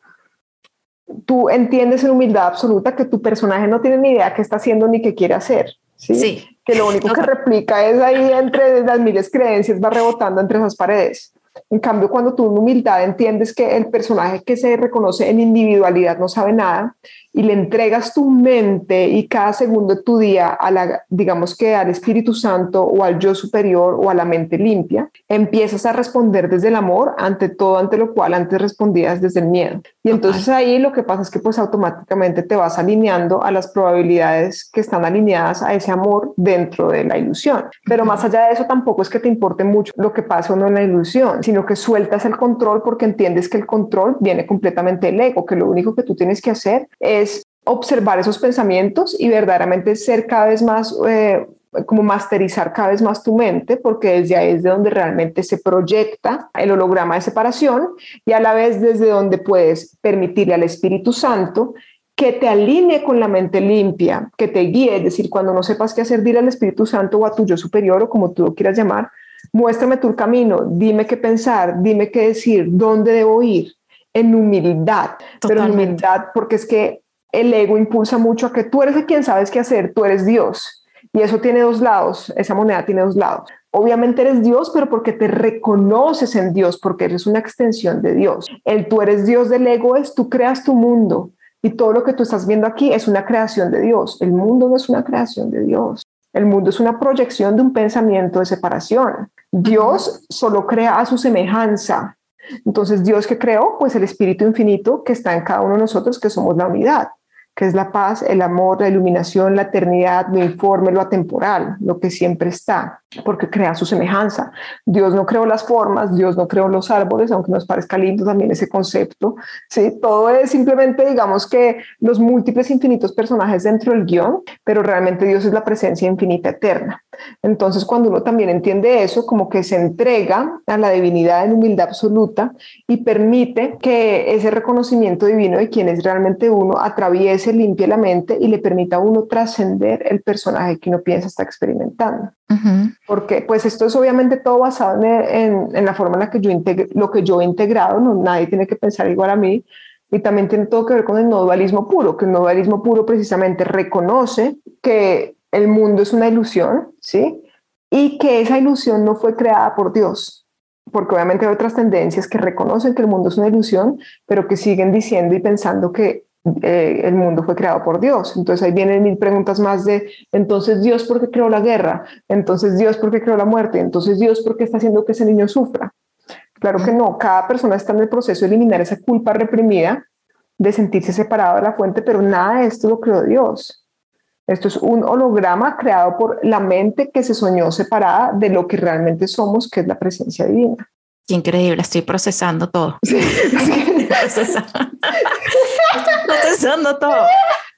tú entiendes en humildad absoluta que tu personaje no tiene ni idea qué está haciendo ni qué quiere hacer. ¿sí? Que lo único que replica es ahí entre las miles creencias, va rebotando entre esas paredes. En cambio, cuando tú en humildad entiendes que el personaje que se reconoce en individualidad no sabe nada y le entregas tu mente y cada segundo de tu día a la, digamos que al Espíritu Santo o al yo superior o a la mente limpia, empiezas a responder desde el amor ante todo, ante lo cual antes respondías desde el miedo. Y entonces ahí lo que pasa es que pues automáticamente te vas alineando a las probabilidades que están alineadas a ese amor dentro de la ilusión. Pero más allá de eso tampoco es que te importe mucho lo que pasa o no en la ilusión, sino que sueltas el control porque entiendes que el control viene completamente del ego, que lo único que tú tienes que hacer es observar esos pensamientos y verdaderamente ser cada vez más, eh, como masterizar cada vez más tu mente, porque desde ahí es de donde realmente se proyecta el holograma de separación y a la vez desde donde puedes permitirle al Espíritu Santo que te alinee con la mente limpia, que te guíe, es decir, cuando no sepas qué hacer, dile al Espíritu Santo o a tu yo superior o como tú lo quieras llamar, muéstrame tu camino, dime qué pensar, dime qué decir, dónde debo ir, en humildad, pero en humildad porque es que el ego impulsa mucho a que tú eres quien sabes qué hacer, tú eres Dios. Y eso tiene dos lados, esa moneda tiene dos lados. Obviamente eres Dios, pero porque te reconoces en Dios, porque eres una extensión de Dios. El tú eres Dios del ego es tú creas tu mundo y todo lo que tú estás viendo aquí es una creación de Dios. El mundo no es una creación de Dios. El mundo es una proyección de un pensamiento de separación. Dios solo crea a su semejanza. Entonces, Dios que creó, pues el Espíritu Infinito que está en cada uno de nosotros, que somos la unidad que es la paz, el amor, la iluminación, la eternidad, lo informe, lo atemporal, lo que siempre está, porque crea su semejanza. Dios no creó las formas, Dios no creó los árboles, aunque nos parezca lindo también ese concepto. ¿sí? Todo es simplemente, digamos que los múltiples infinitos personajes dentro del guion, pero realmente Dios es la presencia infinita eterna. Entonces, cuando uno también entiende eso, como que se entrega a la divinidad en humildad absoluta y permite que ese reconocimiento divino de quién es realmente uno atraviese organice, limpie la mente y le permita a uno trascender el personaje que uno piensa está experimentando. Porque pues esto es obviamente todo basado en, en, la forma en la que yo integro, lo que yo he integrado, no, nadie tiene que pensar igual a mí, y también tiene todo que ver con el no dualismo puro, que el no dualismo puro precisamente reconoce que el mundo es una ilusión, ¿sí? Y que esa ilusión no fue creada por Dios, porque obviamente hay otras tendencias que reconocen que el mundo es una ilusión, pero que siguen diciendo y pensando que eh, el mundo fue creado por Dios. Entonces ahí vienen mil preguntas más de, entonces Dios, ¿por qué creó la guerra? Entonces Dios, ¿por qué creó la muerte? Entonces Dios, ¿por qué está haciendo que ese niño sufra? Claro que no, cada persona está en el proceso de eliminar esa culpa reprimida, de sentirse separado de la fuente, pero nada de esto lo creó Dios. Esto es un holograma creado por la mente que se soñó separada de lo que realmente somos, que es la presencia divina. Increíble, estoy procesando todo. Sí, procesando. procesando todo.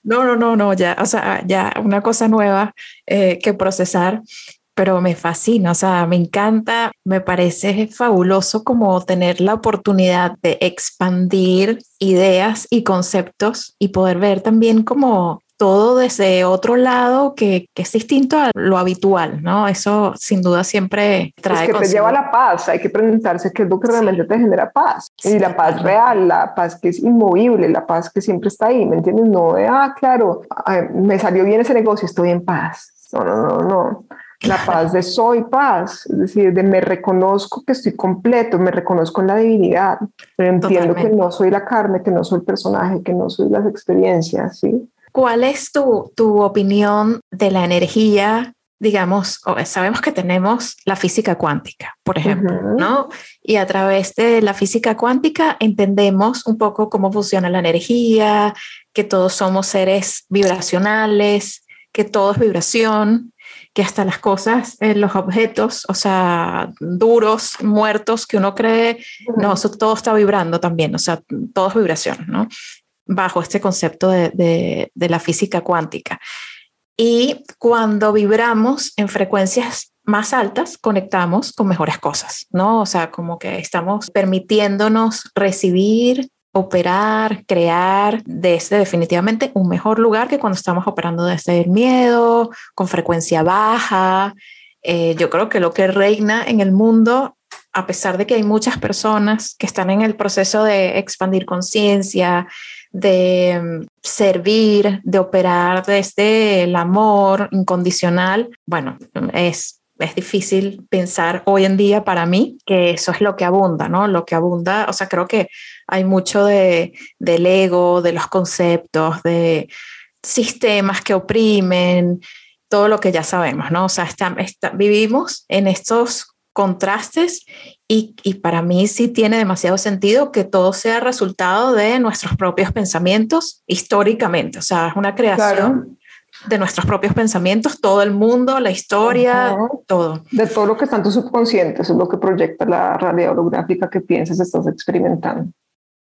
No, no, no, no, ya, o sea, ya una cosa nueva eh, que procesar pero me fascina, o sea, me encanta, me parece fabuloso como tener la oportunidad de expandir ideas y conceptos y poder ver también como todo desde otro lado que, que, es distinto a lo habitual, ¿no? Eso sin duda siempre trae. Es que te lleva a la paz, hay que preguntarse qué es lo que realmente te genera paz. y la paz real, la paz que es inmovible, la paz que siempre está ahí, ¿me entiendes? No de, ah, claro, me salió bien ese negocio, estoy en paz. No, no, no, no la paz de soy paz, es decir, de me reconozco que estoy completo, me reconozco en la divinidad, pero entiendo que no soy la carne, que no soy el personaje, que no soy las experiencias, ¿sí? ¿Cuál es tu, tu opinión de la energía? Digamos, sabemos que tenemos la física cuántica, por ejemplo, ¿no? Y a través de la física cuántica entendemos un poco cómo funciona la energía, que todos somos seres vibracionales, que todo es vibración, que hasta las cosas, eh, los objetos, o sea, duros, muertos, que uno cree, no, eso todo está vibrando también, o sea, todo es vibración, ¿no? Bajo este concepto de, de la física cuántica. Y cuando vibramos en frecuencias más altas, conectamos con mejores cosas, ¿no? O sea, como que estamos permitiéndonos recibir operar, crear desde definitivamente un mejor lugar que cuando estamos operando desde el miedo, con frecuencia baja. Eh, yo creo que lo que reina en el mundo, a pesar de que hay muchas personas que están en el proceso de expandir conciencia, de servir, de operar desde el amor incondicional, bueno, es es difícil pensar hoy en día para mí que eso es lo que abunda, ¿no? Lo que abunda, o sea, creo que hay mucho de, del ego, de los conceptos, de sistemas que oprimen, todo lo que ya sabemos, ¿no? O sea, vivimos en estos contrastes y, y, para mí sí tiene demasiado sentido que todo sea resultado de nuestros propios pensamientos históricamente, o sea, es una creación de nuestros propios pensamientos, todo el mundo, la historia, todo. De todo lo que está en tu subconsciente, eso es lo que proyecta la realidad holográfica que piensas estás experimentando.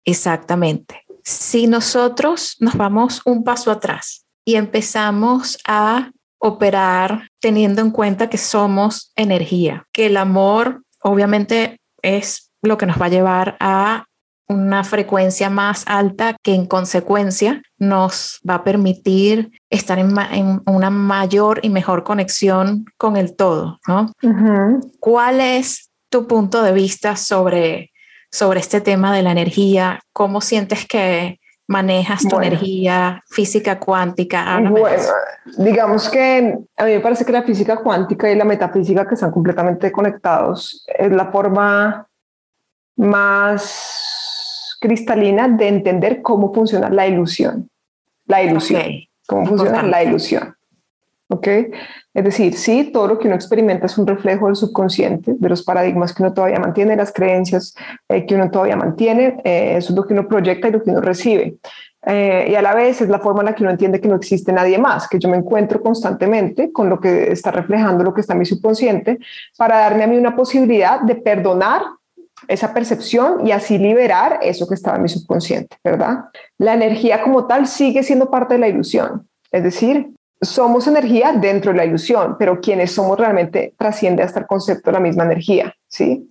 Exactamente. Si nosotros nos vamos un paso atrás y empezamos a operar teniendo en cuenta que somos energía, que el amor obviamente es lo que nos va a llevar a una frecuencia más alta que en consecuencia nos va a permitir estar en, una mayor y mejor conexión con el todo, ¿no? ¿Cuál es tu punto de vista sobre, sobre este tema de la energía? ¿Cómo sientes que manejas tu energía física cuántica? bueno, digamos que a mí me parece que la física cuántica y la metafísica que están completamente conectados es la forma más cristalina de entender cómo funciona la ilusión. La ilusión. Cómo funciona la ilusión. ¿Ok? Es decir, sí, todo lo que uno experimenta es un reflejo del subconsciente, de los paradigmas que uno todavía mantiene, las creencias eh, que uno todavía mantiene, eh, eso es lo que uno proyecta y lo que uno recibe. Eh, y a la vez es la forma en la que uno entiende que no existe nadie más, que yo me encuentro constantemente con lo que está reflejando lo que está en mi subconsciente, para darme a mí una posibilidad de perdonar esa percepción y así liberar eso que estaba en mi subconsciente, ¿verdad? La energía como tal sigue siendo parte de la ilusión, es decir, somos energía dentro de la ilusión, pero quienes somos realmente trasciende hasta el concepto de la misma energía, ¿sí?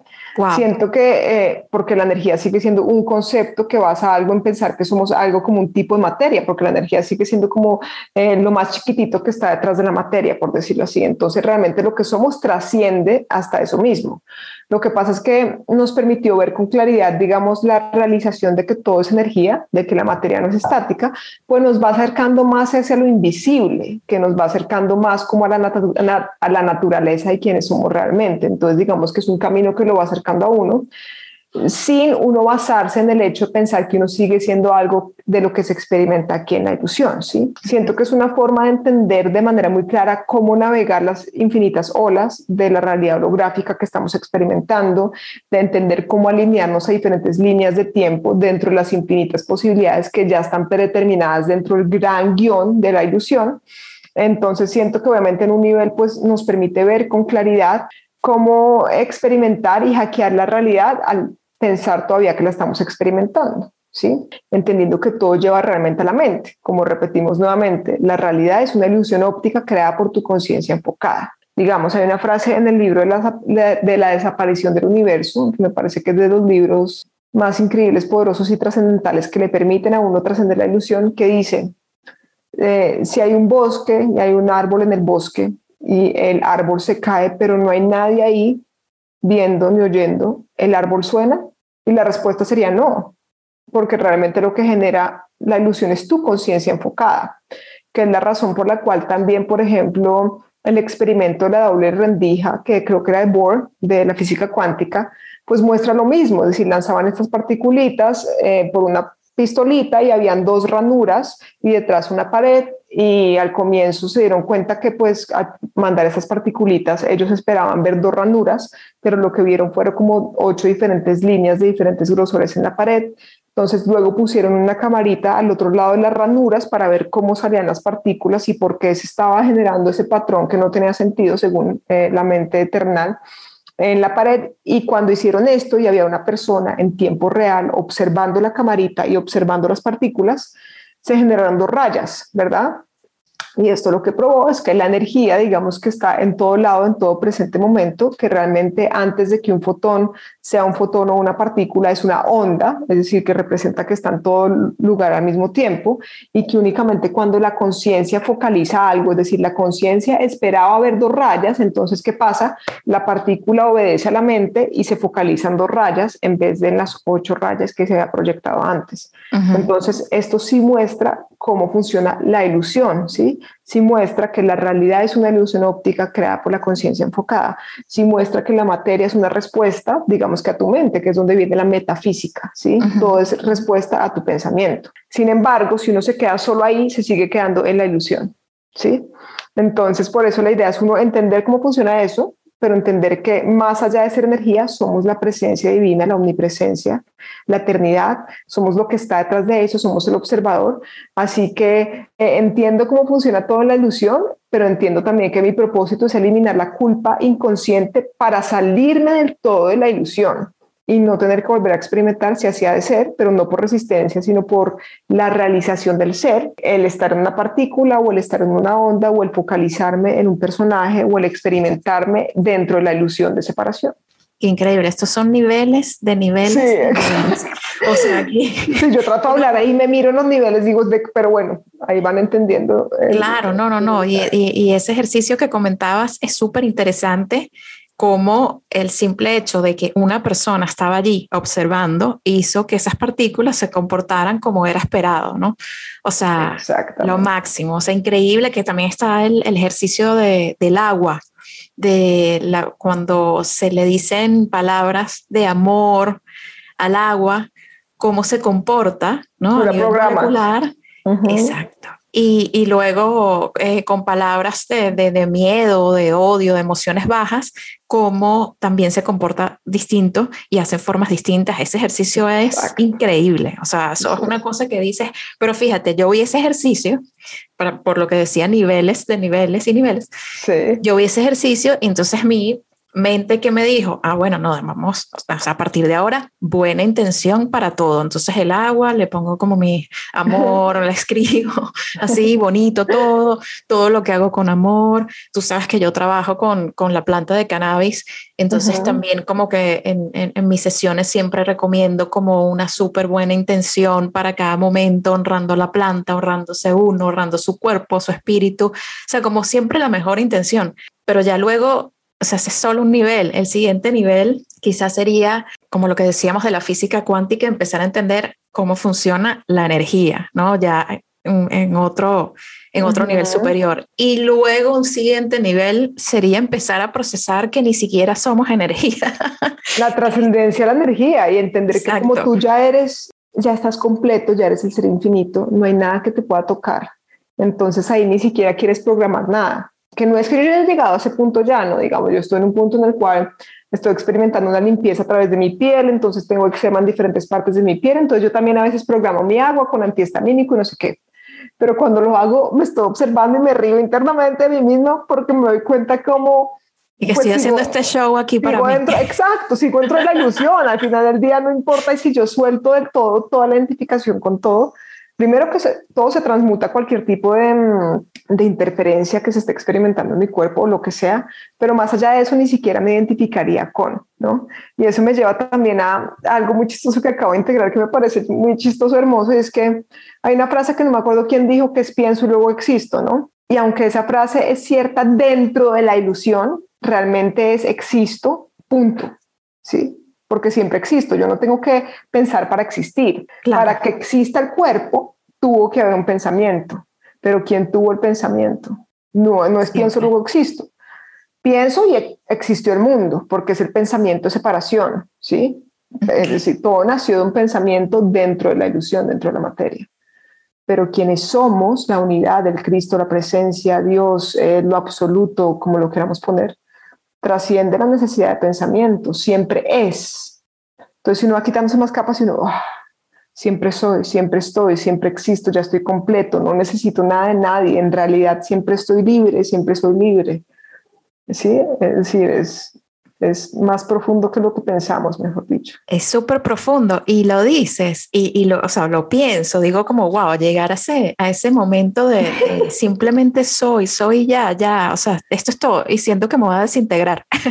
Siento que, eh, porque la energía sigue siendo un concepto que basa algo en pensar que somos algo como un tipo de materia, porque la energía sigue siendo como eh, lo más chiquitito que está detrás de la materia, por decirlo así. Entonces, realmente lo que somos trasciende hasta eso mismo. Lo que pasa es que nos permitió ver con claridad, digamos, la realización de que todo es energía, de que la materia no es estática, pues nos va acercando más hacia lo invisible, que nos va acercando más como a la, a la naturaleza y quienes somos realmente. Entonces, digamos que es un camino que lo va acercando a uno sin uno basarse en el hecho de pensar que uno sigue siendo algo de lo que se experimenta aquí en la ilusión. ¿sí? Siento que es una forma de entender de manera muy clara cómo navegar las infinitas olas de la realidad holográfica que estamos experimentando, de entender cómo alinearnos a diferentes líneas de tiempo dentro de las infinitas posibilidades que ya están predeterminadas dentro del gran guion de la ilusión. Entonces siento que obviamente en un nivel pues nos permite ver con claridad cómo experimentar y hackear la realidad al pensar todavía que la estamos experimentando, ¿sí? Entendiendo que todo lleva realmente a la mente. Como repetimos nuevamente, la realidad es una ilusión óptica creada por tu conciencia enfocada. Digamos, hay una frase en el libro de la, de la desaparición del universo, que me parece que es de los libros más increíbles, poderosos y trascendentales que le permiten a uno trascender la ilusión, que dice, eh, si hay un bosque y hay un árbol en el bosque y el árbol se cae, pero no hay nadie ahí viendo ni oyendo, ¿el árbol suena? Y la respuesta sería no, porque realmente lo que genera la ilusión es tu conciencia enfocada, que es la razón por la cual también, por ejemplo, el experimento de la doble rendija, que creo que era de Bohr, de la física cuántica, pues muestra lo mismo, es decir, lanzaban estas particulitas eh, por una pistolita y habían dos ranuras y detrás una pared y al comienzo se dieron cuenta que pues al mandar esas particulitas ellos esperaban ver dos ranuras, pero lo que vieron fueron como ocho diferentes líneas de diferentes grosores en la pared. Entonces luego pusieron una camarita al otro lado de las ranuras para ver cómo salían las partículas y por qué se estaba generando ese patrón que no tenía sentido según eh, la mente eternal en la pared y cuando hicieron esto y había una persona en tiempo real observando la camarita y observando las partículas, se generaron dos rayas, ¿verdad? Y esto lo que probó es que la energía, digamos que está en todo lado, en todo presente momento, que realmente antes de que un fotón sea un fotón o una partícula, es una onda, es decir, que representa que está en todo lugar al mismo tiempo y que únicamente cuando la conciencia focaliza algo, es decir, la conciencia esperaba ver dos rayas, entonces, ¿qué pasa? La partícula obedece a la mente y se focalizan dos rayas en vez de en las ocho rayas que se había proyectado antes. Entonces, esto sí muestra cómo funciona la ilusión, ¿sí? Sí muestra que la realidad es una ilusión óptica creada por la conciencia enfocada. Sí muestra que la materia es una respuesta, digamos que a tu mente, que es donde viene la metafísica, ¿sí? Todo es respuesta a tu pensamiento. Sin embargo, si uno se queda solo ahí, se sigue quedando en la ilusión, ¿sí? Entonces, por eso la idea es uno entender cómo funciona eso, pero entender que más allá de ser energía, somos la presencia divina, la omnipresencia, la eternidad, somos lo que está detrás de eso, somos el observador. Así que eh, entiendo cómo funciona toda la ilusión, pero entiendo también que mi propósito es eliminar la culpa inconsciente para salirme del todo de la ilusión y no tener que volver a experimentar si hacía de ser, pero no por resistencia, sino por la realización del ser, el estar en una partícula o el estar en una onda o el focalizarme en un personaje o el experimentarme dentro de la ilusión de separación. increíble, estos son niveles de niveles. Sí. O sea, aquí. Sí, yo trato de hablar ahí, me miro en los niveles, digo, pero bueno, ahí van entendiendo. claro, no, no, no. Y, y, ese ejercicio que comentabas es súper interesante cómo el simple hecho de que una persona estaba allí observando hizo que esas partículas se comportaran como era esperado, ¿no? O sea, lo máximo. O sea, increíble que también está el, ejercicio de, del agua, de la, cuando se le dicen palabras de amor al agua, cómo se comporta, ¿no? A nivel Exacto. Y, luego eh, con palabras de, de, miedo, de odio, de emociones bajas, cómo también se comporta distinto y hace formas distintas. Ese ejercicio es increíble. O sea, eso es una cosa que dices, pero fíjate, yo vi ese ejercicio, por lo que decía niveles de niveles y niveles. Yo vi ese ejercicio y entonces mí mente que me dijo, ah, bueno, no, vamos, a partir de ahora, buena intención para todo. Entonces el agua, le pongo como mi amor, le escribo así, bonito todo, todo lo que hago con amor. Tú sabes que yo trabajo con, con la planta de cannabis, entonces también como que en, en, en, mis sesiones siempre recomiendo como una súper buena intención para cada momento, honrando la planta, honrándose uno, honrando su cuerpo, su espíritu, o sea, como siempre la mejor intención. Pero ya luego o sea, es solo un nivel. El siguiente nivel quizás sería, como lo que decíamos de la física cuántica, empezar a entender cómo funciona la energía, ¿no? Ya en, otro, en otro nivel superior. Y luego un siguiente nivel sería empezar a procesar que ni siquiera somos energía. La trascendencia de la energía y entender que como tú ya eres, ya estás completo, ya eres el ser infinito, no hay nada que te pueda tocar. Entonces ahí ni siquiera quieres programar nada que no es que yo haya llegado a ese punto ya, no, digamos, yo estoy en un punto en el cual estoy experimentando una limpieza a través de mi piel, entonces tengo eczema en diferentes partes de mi piel, entonces yo también a veces programo mi agua con antihistamínico y no sé qué. Pero cuando lo hago, me estoy observando y me río internamente de mí mismo porque me doy cuenta cómo... Y que pues, estoy haciendo este show aquí para mí. exacto, sigo dentro de la ilusión. Al final del día no importa si yo suelto del todo toda la identificación con todo, Primero que todo se transmuta a cualquier tipo mm, de, interferencia que se esté experimentando en mi cuerpo o lo que sea, pero más allá de eso ni siquiera me identificaría con, ¿no? Y eso me lleva también a, algo muy chistoso que acabo de integrar que me parece muy chistoso, hermoso, y es que hay una frase que no me acuerdo quién dijo que es pienso y luego existo, ¿no? Y aunque esa frase es cierta dentro de la ilusión, realmente es existo, punto, ¿sí? Porque siempre existo. Yo no tengo que pensar para existir. Para que exista el cuerpo, tuvo que haber un pensamiento. Pero ¿quién tuvo el pensamiento? No, no es pienso, luego existo. Pienso y existió el mundo, porque es el pensamiento de separación, ¿sí? Es decir, todo nació de un pensamiento dentro de la ilusión, dentro de la materia. Pero quienes somos, la unidad del Cristo, la presencia, Dios, eh, lo absoluto, como lo queramos poner, trasciende la necesidad de pensamiento, siempre es. Entonces, si uno va quitándose más capas, y uno, ah, siempre soy, siempre estoy, siempre existo, ya estoy completo, no necesito nada de nadie, en realidad siempre estoy libre, siempre soy libre. ¿Sí? Es decir, es, es más profundo que lo que pensamos, mejor dicho. Es súper profundo y lo dices y, y, lo, o sea, lo pienso, digo como, wow, llegar a ese, a ese momento de, simplemente soy, soy ya, ya, o sea, esto es todo y siento que me voy a desintegrar.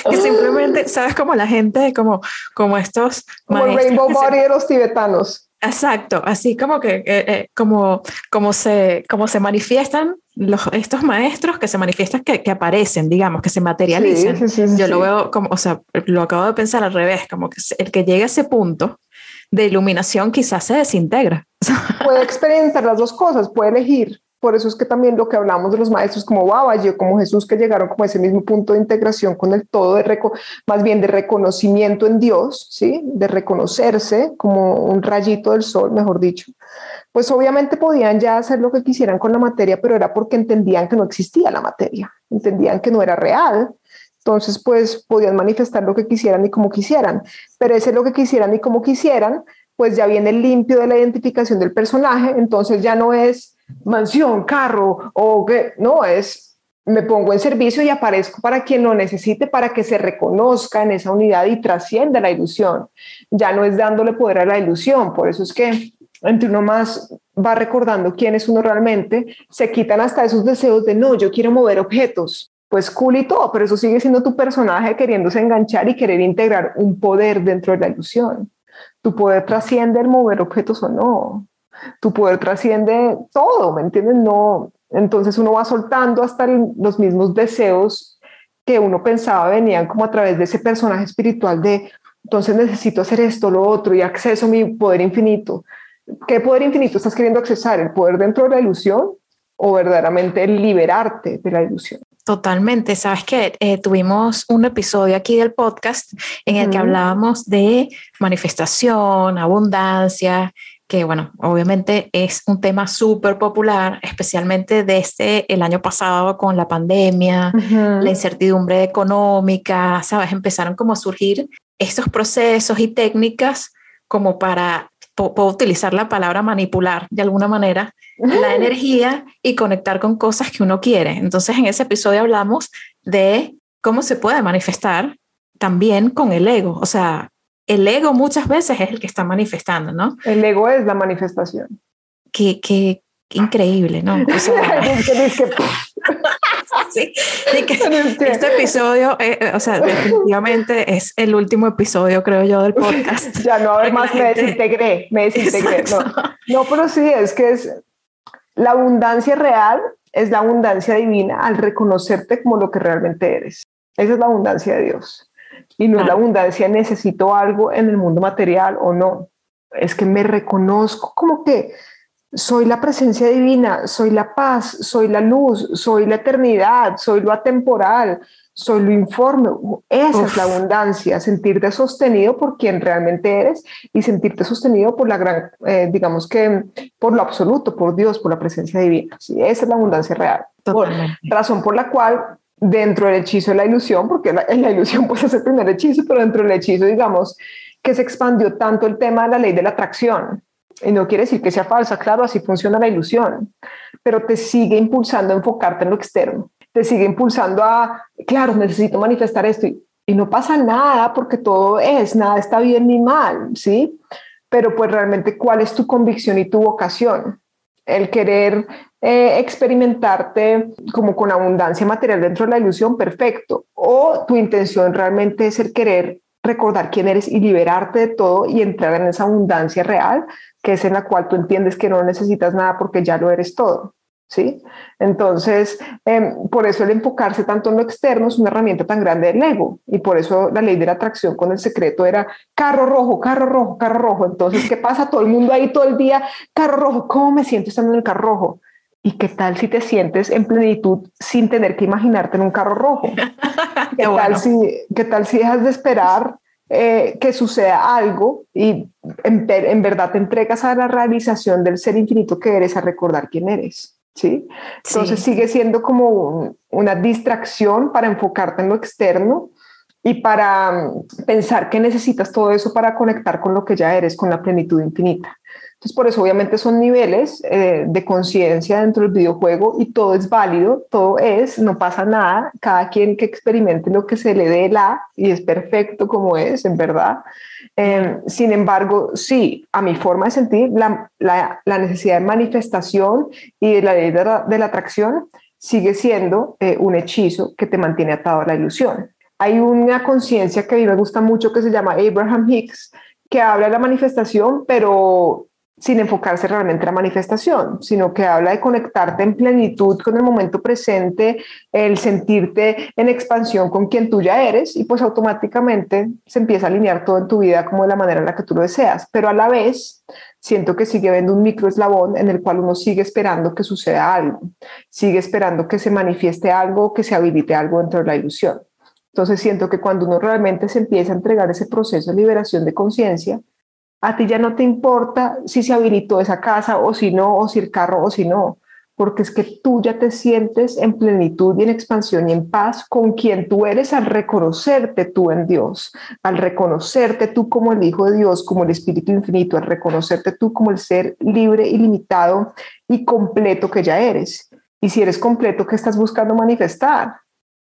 que simplemente, ¿sabes? Como la gente, como, como estos... Como el Rainbow Body de los tibetanos. Exacto, así como que, eh, eh, como, como, se, como se manifiestan los, estos maestros que se manifiestan, que, que aparecen, digamos, que se materializan. Yo lo veo como, o sea, lo acabo de pensar al revés, como que el que llega a ese punto de iluminación quizás se desintegra. Puede experimentar las dos cosas, puede elegir. Por eso es que también lo que hablamos de los maestros como Babayo, como Jesús, que llegaron como a ese mismo punto de integración con el todo, de más bien de reconocimiento en Dios, ¿sí? de reconocerse como un rayito del sol, mejor dicho, pues obviamente podían ya hacer lo que quisieran con la materia, pero era porque entendían que no existía la materia, entendían que no era real. Entonces, pues podían manifestar lo que quisieran y como quisieran, pero ese lo que quisieran y como quisieran, pues ya viene limpio de la identificación del personaje, entonces ya no es mansión, carro o que no es me pongo en servicio y aparezco para quien lo necesite, para que se reconozca en esa unidad y trascienda la ilusión. Ya no es dándole poder a la ilusión, por eso es que entre uno más va recordando quién es uno realmente, se quitan hasta esos deseos de no, yo quiero mover objetos. Pues cool y todo, pero eso sigue siendo tu personaje queriéndose enganchar y querer integrar un poder dentro de la ilusión. Tu poder trasciende el mover objetos o no tu poder trasciende todo, ¿me entiendes? No, entonces uno va soltando hasta los mismos deseos que uno pensaba venían como a través de ese personaje espiritual de, entonces necesito hacer esto, lo otro y acceso a mi poder infinito. ¿Qué poder infinito estás queriendo accesar? ¿El poder dentro de la ilusión o verdaderamente liberarte de la ilusión? Totalmente. Sabes que eh, tuvimos un episodio aquí del podcast en el que hablábamos de manifestación, abundancia, que bueno, obviamente es un tema súper popular, especialmente desde el año pasado con la pandemia, la incertidumbre económica, ¿sabes? Empezaron como a surgir estos procesos y técnicas como para puedo utilizar la palabra manipular de alguna manera la energía y conectar con cosas que uno quiere. Entonces, en ese episodio hablamos de cómo se puede manifestar también con el ego. O sea, el ego muchas veces es el que está manifestando, ¿no? El ego es la manifestación. Qué, qué, increíble, ¿no? O sea, sí, este episodio, eh, eh, o sea, definitivamente es el último episodio, creo yo, del podcast. ya no, además me desintegré, me desintegré. No, no, pero sí, es que es la abundancia real, es la abundancia divina al reconocerte como lo que realmente eres. Esa es la abundancia de Dios. Y no es la abundancia, necesito algo en el mundo material o no. Es que me reconozco como que soy la presencia divina, soy la paz, soy la luz, soy la eternidad, soy lo atemporal, soy lo informe. Esa es la abundancia, sentirte sostenido por quien realmente eres y sentirte sostenido por la gran, eh, digamos que por lo absoluto, por Dios, por la presencia divina. esa es la abundancia real. razón por la cual dentro del hechizo de la ilusión, porque en la ilusión puede ser el primer hechizo, pero dentro del hechizo, digamos, que se expandió tanto el tema de la ley de la atracción y no quiere decir que sea falsa, claro, así funciona la ilusión, pero te sigue impulsando a enfocarte en lo externo, te sigue impulsando a, claro, necesito manifestar esto y, no pasa nada porque todo es, nada está bien ni mal, ¿sí? Pero pues realmente, ¿cuál es tu convicción y tu vocación? El querer eh, experimentarte como con abundancia material dentro de la ilusión, perfecto. O tu intención realmente es el querer recordar quién eres y liberarte de todo y entrar en esa abundancia real que es en la cual tú entiendes que no necesitas nada porque ya lo eres todo. ¿Sí? Entonces, em, por eso el enfocarse tanto en lo externo es una herramienta tan grande del ego y por eso la ley de la atracción con el secreto era carro rojo, carro rojo, carro rojo. Entonces, ¿qué pasa? Todo el mundo ahí todo el día, carro rojo, ¿cómo me siento estando en el carro rojo? ¿Y qué tal si te sientes en plenitud sin tener que imaginarte en un carro rojo? ¿Qué, tal, si, ¿qué tal si dejas de esperar eh, que suceda algo y en, verdad te entregas a la realización del ser infinito que eres, a recordar quién eres. ¿sí? Entonces sigue siendo como una distracción para enfocarte en lo externo y para mm, pensar que necesitas todo eso para conectar con lo que ya eres, con la plenitud infinita. Entonces, por eso obviamente son niveles eh, de conciencia dentro del videojuego y todo es válido, todo es, no pasa nada, cada quien que experimente lo que se le dé la y es perfecto como es, en verdad. Em, sin embargo, sí, a mi forma de sentir, la, la, la necesidad de manifestación y de la ley de la, atracción sigue siendo eh, un hechizo que te mantiene atado a la ilusión. Hay una conciencia que a mí me gusta mucho que se llama Abraham Hicks, que habla de la manifestación, pero sin enfocarse realmente en la manifestación, sino que habla de conectarte en plenitud con el momento presente, el sentirte en expansión con quien tú ya eres y pues automáticamente se empieza a alinear todo en tu vida como de la manera en la que tú lo deseas, pero a la vez siento que sigue viendo un micro eslabón en el cual uno sigue esperando que suceda algo, sigue esperando que se manifieste algo, que se habilite algo dentro de la ilusión. Entonces siento que cuando uno realmente se empieza a entregar ese proceso de liberación de conciencia, a ti ya no te importa si se habilitó esa casa o si no, o si el carro o si no, porque es que tú ya te sientes en plenitud y en expansión y en paz con quien tú eres al reconocerte tú en Dios, al reconocerte tú como el Hijo de Dios, como el Espíritu Infinito, al reconocerte tú como el ser libre, ilimitado y completo que ya eres. Y si eres completo, ¿qué estás buscando manifestar?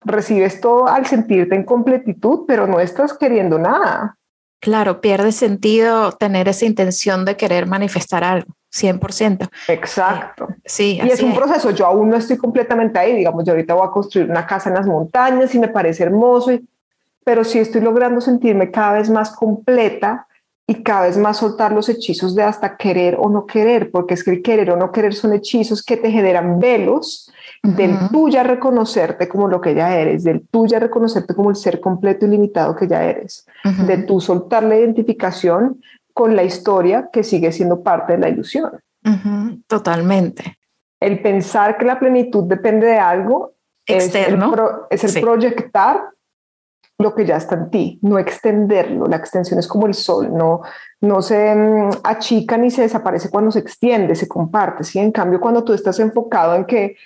Recibes todo al sentirte en completitud, pero no estás queriendo nada. Claro, pierde sentido tener esa intención de querer manifestar algo, 100%. Exacto. Sí, y es un proceso. Yo aún no estoy completamente ahí. Digamos, yo ahorita voy a construir una casa en las montañas y me parece hermoso, pero sí estoy logrando sentirme cada vez más completa y cada vez más soltar los hechizos de hasta querer o no querer, porque es que el querer o no querer son hechizos que te generan velos del tuya reconocerte como lo que ya eres, del tuya reconocerte como el ser completo y limitado que ya eres, de tú soltar la identificación con la historia que sigue siendo parte de la ilusión. Totalmente. El pensar que la plenitud depende de algo externo es el, proyectar lo que ya está en ti, no extenderlo. La extensión es como el sol, no, no se mm, achica ni se desaparece cuando se extiende, se comparte. ¿sí? En cambio, cuando tú estás enfocado en que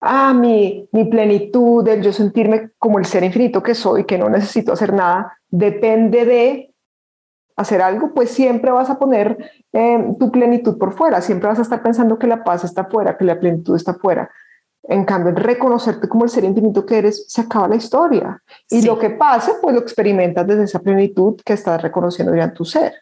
ah, mi, mi plenitud, el yo sentirme como el ser infinito que soy, que no necesito hacer nada, depende de hacer algo, pues siempre vas a poner eh, tu plenitud por fuera, siempre vas a estar pensando que la paz está fuera, que la plenitud está fuera. En cambio, reconocerte como el ser infinito que eres, se acaba la historia. Y lo que pase, pues lo experimentas desde esa plenitud que estás reconociendo ya en tu ser.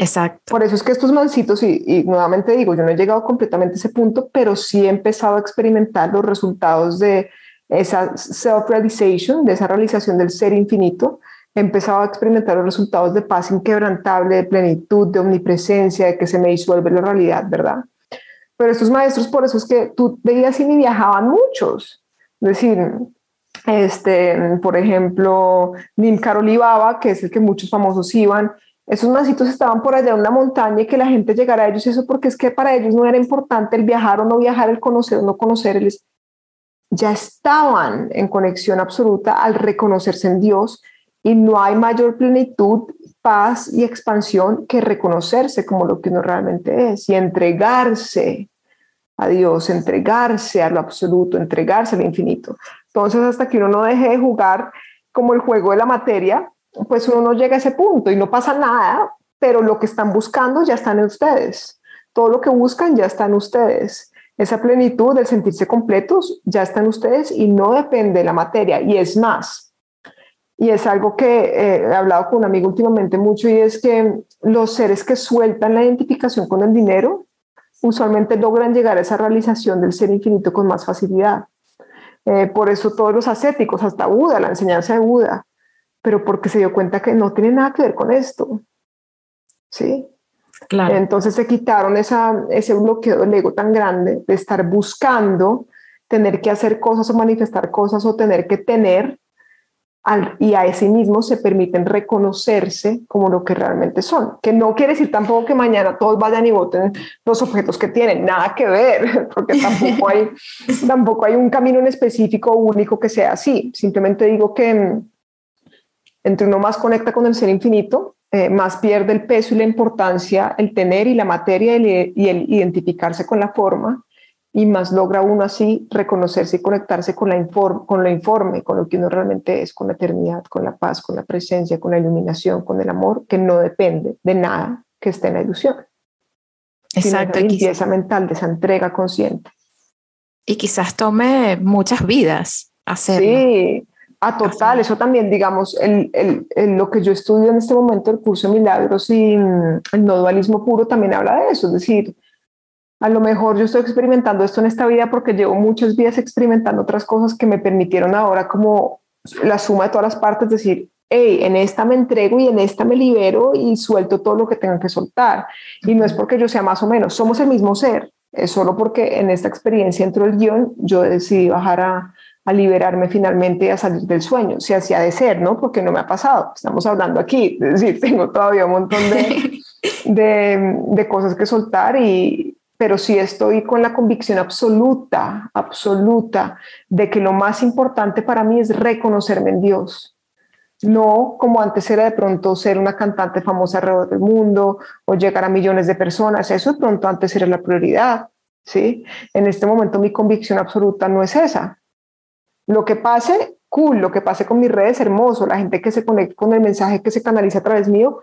Exacto. Por eso es que estos mancitos, y, y, nuevamente digo, yo no he llegado completamente a ese punto, pero sí he empezado a experimentar los resultados de esa self-realization, de esa realización del ser infinito. He empezado a experimentar los resultados de paz inquebrantable, de plenitud, de omnipresencia, de que se me disuelve la realidad, ¿verdad? Pero estos maestros, por eso es que tú veías y ni viajaban muchos. Es decir, este, por ejemplo, Nim Karolibaba, que es el que muchos famosos iban, esos mancitos estaban por allá en una montaña y que la gente llegara a ellos, eso porque es que para ellos no era importante el viajar o no viajar, el conocer o no conocer, ellos ya estaban en conexión absoluta al reconocerse en Dios y no hay mayor plenitud, paz y expansión que reconocerse como lo que uno realmente es y entregarse a Dios, entregarse a lo absoluto, entregarse al infinito. Entonces, hasta que uno no deje de jugar como el juego de la materia, pues uno no llega a ese punto y no pasa nada, pero lo que están buscando ya está en ustedes. Todo lo que buscan ya está en ustedes. Esa plenitud del sentirse completos ya está en ustedes y no depende de la materia. Y es más, y es algo que eh, he hablado con un amigo últimamente mucho, y es que los seres que sueltan la identificación con el dinero usualmente logran llegar a esa realización del ser infinito con más facilidad. Eh, por eso todos los ascéticos, hasta Buda, la enseñanza de Buda, pero porque se dio cuenta que no tiene nada que ver con esto. ¿Sí? Claro. Entonces se quitaron esa, ese bloqueo del ego tan grande de estar buscando tener que hacer cosas o manifestar cosas o tener que tener al, y a sí mismos se permiten reconocerse como lo que realmente son. Que no quiere decir tampoco que mañana todos vayan y voten los objetos que tienen, nada que ver, porque tampoco hay, tampoco hay un camino en específico único que sea así. Simplemente digo que entre uno más conecta con el ser infinito, eh, más pierde el peso y la importancia el tener y la materia y el, identificarse con la forma, y más logra uno así reconocerse y conectarse con, la con lo informe, con lo que uno realmente es, con la eternidad, con la paz, con la presencia, con la iluminación, con el amor, que no depende de nada que esté en la ilusión. Exacto. Esa mental, de esa entrega consciente. Y quizás tome muchas vidas hacerlo. Sí, a total, eso también, digamos, el, el, lo que yo estudio en este momento, el curso de milagros y mm, el no dualismo puro también habla de eso, es decir, a lo mejor yo estoy experimentando esto en esta vida porque llevo muchas vidas experimentando otras cosas que me permitieron ahora como la suma de todas las partes, decir, hey, en esta me entrego y en esta me libero y suelto todo lo que tengo que soltar. Y no es porque yo sea más o menos, somos el mismo ser, es solo porque en esta experiencia entró el guion, yo decidí bajar a, a liberarme finalmente y a salir del sueño, si hacía de ser, ¿no? Porque no me ha pasado, estamos hablando aquí, es decir, tengo todavía un montón de, de, de cosas que soltar y, pero sí estoy con la convicción absoluta, absoluta, de que lo más importante para mí es reconocerme en Dios. No como antes era de pronto ser una cantante famosa alrededor del mundo o llegar a millones de personas. Eso de pronto antes era la prioridad. ¿sí? En este momento mi convicción absoluta no es esa. Lo que pase, cool, lo que pase con mis redes, hermoso, la gente que se conecta con el mensaje que se canaliza a través mío,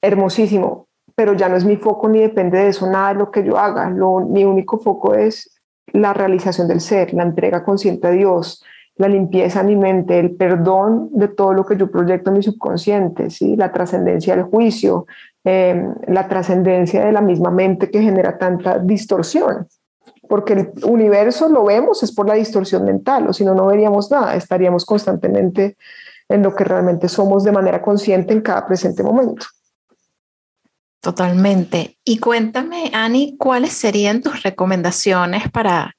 hermosísimo, pero ya no es mi foco ni depende de eso nada de lo que yo haga. Mi único foco es la realización del ser, la entrega consciente a Dios, la limpieza de mi mente, el perdón de todo lo que yo proyecto en mi subconsciente, ¿sí? la trascendencia del juicio, em, la trascendencia de la misma mente que genera tanta distorsión porque el universo lo vemos es por la distorsión mental, o si no, no veríamos nada, estaríamos constantemente en lo que realmente somos de manera consciente en cada presente momento. Totalmente. Y cuéntame, Ani, ¿cuáles serían tus recomendaciones para,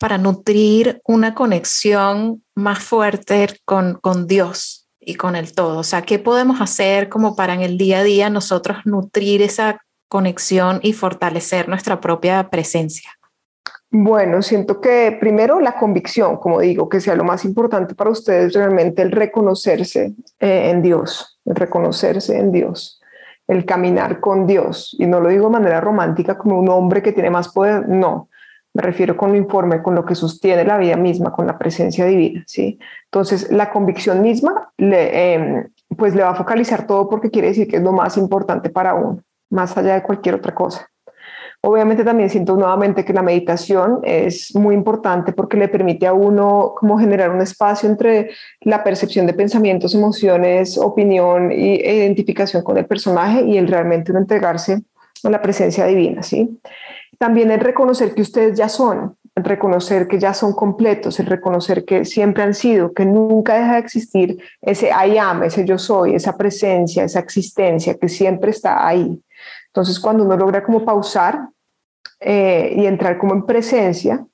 para nutrir una conexión más fuerte con, con Dios y con el todo? O sea, ¿qué podemos hacer como para en el día a día nosotros nutrir esa conexión y fortalecer nuestra propia presencia? Bueno, siento que primero la convicción, como digo, que sea lo más importante para ustedes realmente el reconocerse eh, en Dios, el reconocerse en Dios, el caminar con Dios. Y no lo digo de manera romántica como un hombre que tiene más poder, no, me refiero con lo informe, con lo que sostiene la vida misma, con la presencia divina, ¿sí? Entonces, la convicción misma le, em, pues le va a focalizar todo porque quiere decir que es lo más importante para uno, más allá de cualquier otra cosa. Obviamente también siento nuevamente que la meditación es muy importante porque le permite a uno como generar un espacio entre la percepción de pensamientos, emociones, opinión e identificación con el personaje y el realmente uno entregarse a la presencia divina, ¿sí? También el reconocer que ustedes ya son, el reconocer que ya son completos, el reconocer que siempre han sido, que nunca deja de existir ese I am, ese yo soy, esa presencia, esa existencia que siempre está ahí. Entonces, cuando uno logra como pausar eh, y entrar como en presencia,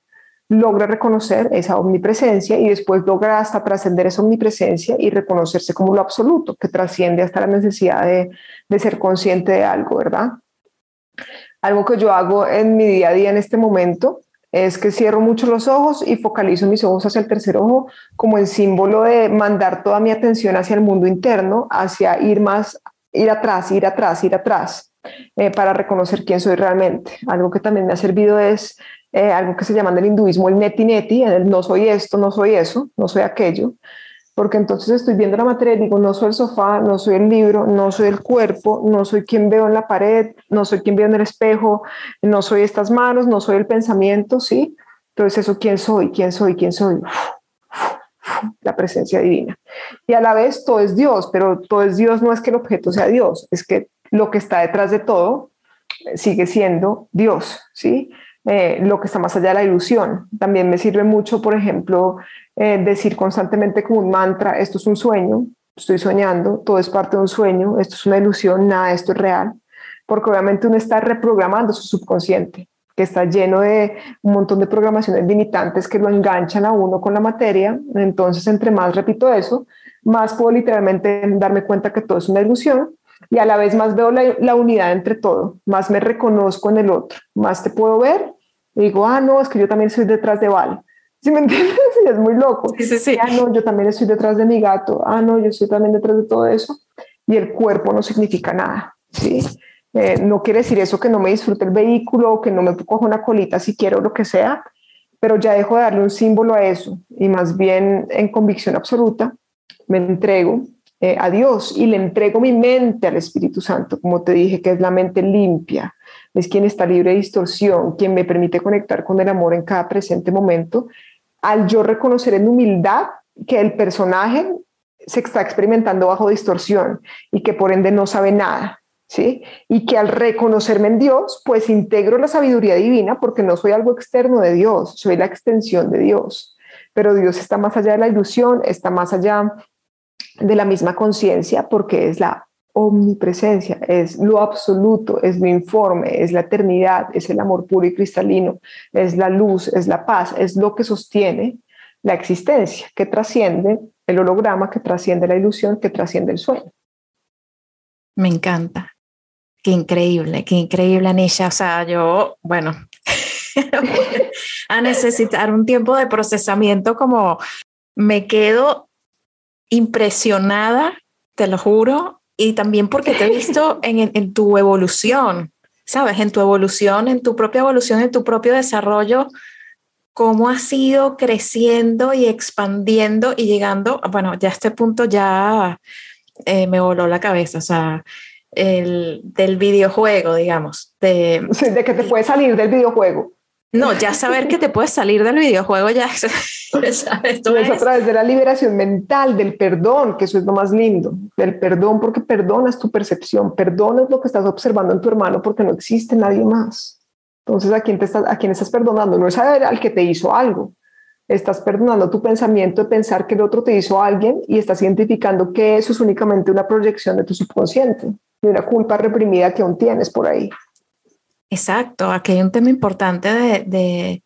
logra reconocer esa omnipresencia y después logra hasta trascender esa omnipresencia y reconocerse como lo absoluto, que trasciende hasta la necesidad de, de ser consciente de algo, ¿verdad? Algo que yo hago en mi día a día en este momento es que cierro mucho los ojos y focalizo mis ojos hacia el tercer ojo como el símbolo de mandar toda mi atención hacia el mundo interno, hacia ir más, ir atrás, ir atrás, ir atrás, eh, para reconocer quién soy realmente. Algo que también me ha servido es eh, algo que se llama en el hinduismo el neti neti, el no soy esto, no soy eso, no soy aquello, porque entonces estoy viendo la materia y digo, no soy el sofá, no soy el libro, no soy el cuerpo, no soy quien veo en la pared, no soy quien veo en el espejo, no soy estas manos, no soy el pensamiento, ¿sí? Entonces eso, ¿quién soy? ¿Quién soy? ¿Quién soy? La presencia divina. Y a la vez todo es Dios, pero todo es Dios no es que el objeto sea Dios, es que lo que está detrás de todo sigue siendo Dios, ¿sí? Eh, lo que está más allá de la ilusión. También me sirve mucho, por ejemplo, eh, decir constantemente como un mantra, esto es un sueño, estoy soñando, todo es parte de un sueño, esto es una ilusión, nada esto es real, porque obviamente uno está reprogramando su subconsciente, que está lleno de un montón de programaciones limitantes que lo enganchan a uno con la materia. Entonces, entre más repito eso, más puedo literalmente darme cuenta que todo es una ilusión y a la vez más veo la, unidad entre todo, más me reconozco en el otro, más te puedo ver y digo, ah, no, es que yo también soy detrás de Val. ¿Sí me entiendes? es muy loco. Sí, sí, sí. Ah, no, yo también estoy detrás de mi gato. Ah, no, yo estoy también detrás de todo eso. Y el cuerpo no significa nada. ¿sí? Eh, no quiere decir eso que no me disfrute el vehículo, que no me cojo una colita si quiero, lo que sea, pero ya dejo de darle un símbolo a eso y más bien en convicción absoluta me entrego eh, a Dios y le entrego mi mente al Espíritu Santo, como te dije, que es la mente limpia, es quien está libre de distorsión, quien me permite conectar con el amor en cada presente momento, al yo reconocer en humildad que el personaje se está experimentando bajo distorsión y que por ende no sabe nada, ¿sí? Y que al reconocerme en Dios, pues integro la sabiduría divina porque no soy algo externo de Dios, soy la extensión de Dios. Pero Dios está más allá de la ilusión, está más allá de la misma conciencia porque es la omnipresencia, es lo absoluto, es lo informe, es la eternidad, es el amor puro y cristalino, es la luz, es la paz, es lo que sostiene la existencia, que trasciende el holograma, que trasciende la ilusión, que trasciende el sueño. Me encanta. Qué increíble, qué increíble, Anisha. O sea, yo, bueno, a necesitar un tiempo de procesamiento como me quedo impresionada, te lo juro, y también porque te he visto en, tu evolución, ¿sabes? En tu evolución, en tu propia evolución, en tu propio desarrollo, cómo has ido creciendo y expandiendo y llegando, bueno, ya a este punto ya eh, me voló la cabeza, o sea, el, del videojuego, digamos. De, de que te puedes salir del videojuego. No, ya saber que te puedes salir del videojuego ya es, es a través de la liberación mental, del perdón, que eso es lo más lindo, del perdón porque perdonas tu percepción, perdonas lo que estás observando en tu hermano porque no existe nadie más. Entonces, ¿a quién, te estás, a quién estás perdonando? No es al que te hizo algo. Estás perdonando tu pensamiento de pensar que el otro te hizo a alguien y estás identificando que eso es únicamente una proyección de tu subconsciente, de una culpa reprimida que aún tienes por ahí. Exacto, aquí hay un tema importante de,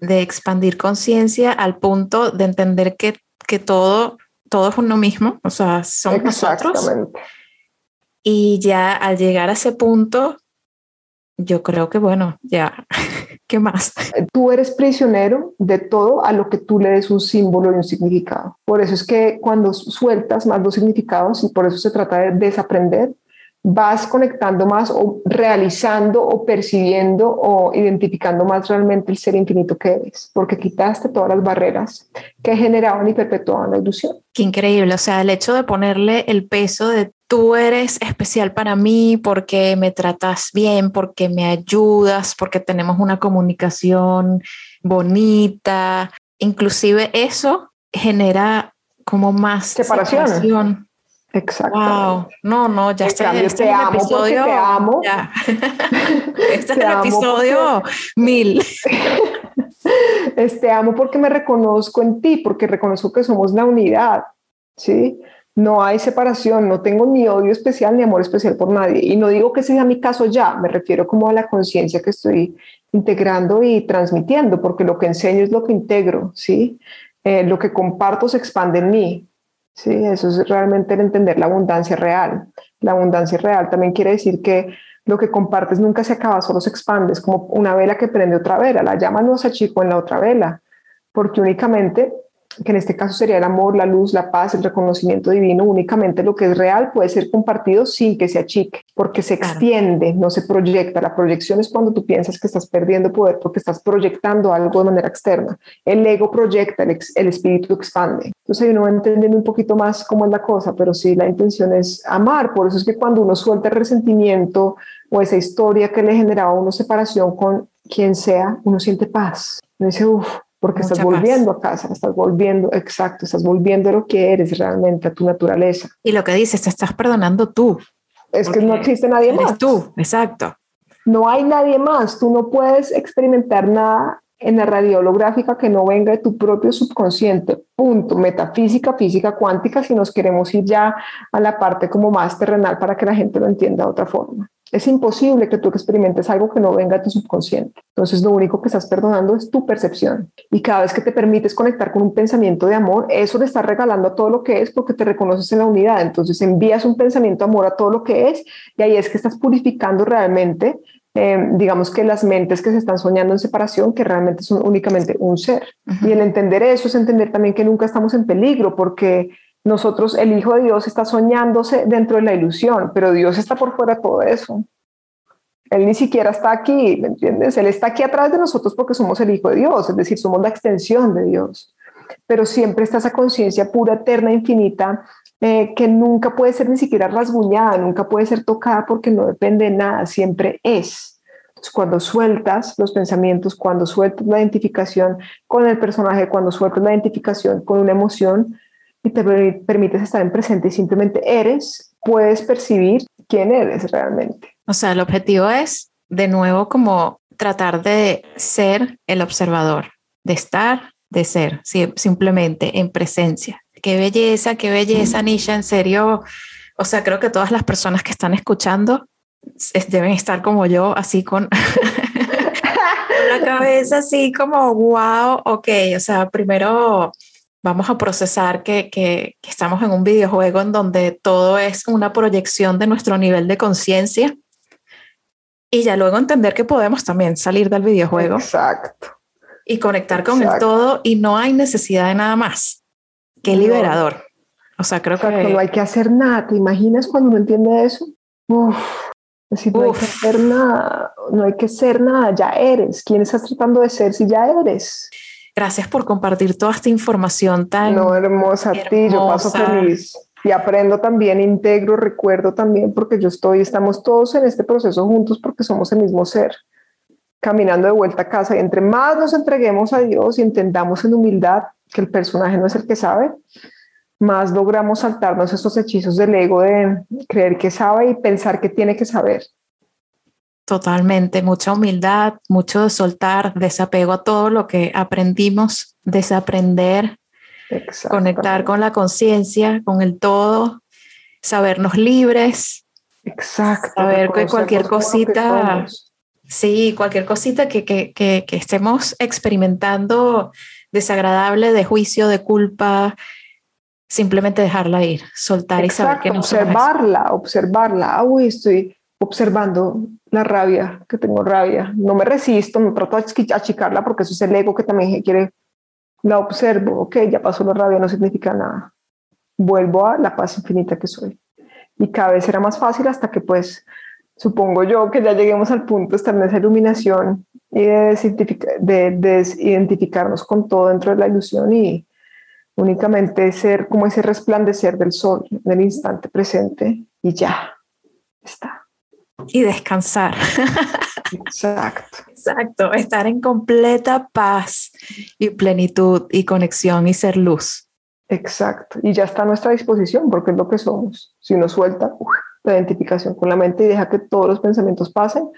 expandir conciencia al punto de entender que, todo, todo es uno mismo, o sea, somos nosotros. Y ya al llegar a ese punto, yo creo que bueno, ya, ¿qué más? Tú eres prisionero de todo a lo que tú le des un símbolo y un significado. Por eso es que cuando sueltas más los significados, y por eso se trata de desaprender, vas conectando más o realizando o percibiendo o identificando más realmente el ser infinito que eres, porque quitaste todas las barreras que generaban y perpetuaban la ilusión. Qué increíble, o sea, el hecho de ponerle el peso de tú eres especial para mí porque me tratas bien, porque me ayudas, porque tenemos una comunicación bonita, inclusive eso genera como más separación. Exacto. Wow. No, no, ya está. Este te amo episodio. Te amo. este es el episodio mil. Este amo porque me reconozco en ti, porque reconozco que somos la unidad. ¿Sí? No hay separación, no tengo ni odio especial ni amor especial por nadie. Y no digo que sea mi caso ya, me refiero como a la conciencia que estoy integrando y transmitiendo, porque lo que enseño es lo que integro, ¿sí? Eh, lo que comparto se expande en mí, Sí, eso es realmente el entender la abundancia real. La abundancia real también quiere decir que lo que compartes nunca se acaba, solo se expande. Como una vela que prende otra vela. La llama no se achicó en la otra vela, porque únicamente que en este caso sería el amor, la luz, la paz, el reconocimiento divino, únicamente lo que es real puede ser compartido sin que se achique, porque se extiende, no se proyecta. La proyección es cuando tú piensas que estás perdiendo poder porque estás proyectando algo de manera externa. El ego proyecta, el, el espíritu expande. Entonces uno va entendiendo un poquito más cómo es la cosa, pero sí, la intención es amar. Por eso es que cuando uno suelta el resentimiento o esa historia que le generaba una separación con quien sea, uno siente paz. Uno dice, uff, porque estás volviendo a casa, estás volviendo, exacto, estás volviendo a lo que eres realmente, a tu naturaleza. Y lo que dices, te estás perdonando tú. Es que no existe nadie más. Tú, exacto. No hay nadie más, tú no puedes experimentar nada en la radio holográfica que no venga de tu propio subconsciente, punto, metafísica, física cuántica, si nos queremos ir ya a la parte como más terrenal para que la gente lo entienda de otra forma. Es imposible que tú experimentes algo que no venga de tu subconsciente. Entonces lo único que estás perdonando es tu percepción. Y cada vez que te permites conectar con un pensamiento de amor, eso le estás regalando a todo lo que es porque te reconoces en la unidad. Entonces envías un pensamiento de amor a todo lo que es y ahí es que estás purificando realmente eh, digamos que las mentes que se están soñando en separación, que realmente son únicamente un ser. Y el entender eso es entender también que nunca estamos en peligro, porque nosotros, el Hijo de Dios está soñándose dentro de la ilusión, pero Dios está por fuera de todo eso. Él ni siquiera está aquí, ¿me entiendes? Él está aquí atrás de nosotros porque somos el Hijo de Dios, es decir, somos la extensión de Dios. Pero siempre está esa conciencia pura, eterna, infinita, eh, que nunca puede ser ni siquiera rasguñada, nunca puede ser tocada porque no depende de nada, siempre es. cuando sueltas los pensamientos, cuando sueltas la identificación con el personaje, cuando sueltas la identificación con una emoción, y te permites estar en presente y simplemente eres, puedes percibir quién eres realmente. O sea, el objetivo es, de nuevo, como tratar de ser el observador, de estar, de ser, simplemente en presencia. Qué belleza, qué belleza, Nisha, en serio. O sea, creo que todas las personas que están escuchando deben estar como yo, así con, la cabeza así como, wow, ok, o sea, primero vamos a procesar que, estamos en un videojuego en donde todo es una proyección de nuestro nivel de conciencia y ya luego entender que podemos también salir del videojuego. Exacto. Y conectar con el todo y no hay necesidad de nada más. Qué liberador. O sea, creo que... No hay que hacer nada. ¿Te imaginas cuando uno entiende eso? Uf, no hay que hacer nada, no hay que ser nada, ya eres. ¿Quién estás tratando de ser si ya eres? Gracias por compartir toda esta información tan no, hermosa, a ti, yo paso feliz. Y aprendo también, integro, recuerdo también, porque yo estoy, estamos todos en este proceso juntos porque somos el mismo ser, caminando de vuelta a casa. Y entre más nos entreguemos a Dios y entendamos en humildad que el personaje no es el que sabe, más logramos saltarnos esos hechizos del ego de creer que sabe y pensar que tiene que saber. Totalmente, mucha humildad, mucho de soltar, desapego a todo lo que aprendimos, desaprender, conectar con la conciencia, con el todo, sabernos libres. Exacto. Saber que cualquier cosita, sí, cualquier cosita que, que, que, que, estemos experimentando desagradable, de juicio, de culpa, simplemente dejarla ir, soltar y saber que no observarla, observarla. Ah, uy, estoy observando la rabia, que tengo rabia. No me resisto, no trato de achicarla porque eso es el ego que también quiere. La observo, ok, ya pasó la rabia, no significa nada. Vuelvo a la paz infinita que soy. y cada vez será más fácil hasta que pues supongo yo que ya lleguemos al punto de estar en esa iluminación y de, desidentificarnos con todo dentro de la ilusión y únicamente ser como ese resplandecer del sol en el instante presente y ya está. Y descansar. Exacto. Exacto, estar en completa paz y plenitud y conexión y ser luz. Exacto, y ya está a nuestra disposición porque es lo que somos. Si uno suelta la identificación con la mente y deja que todos los pensamientos pasen,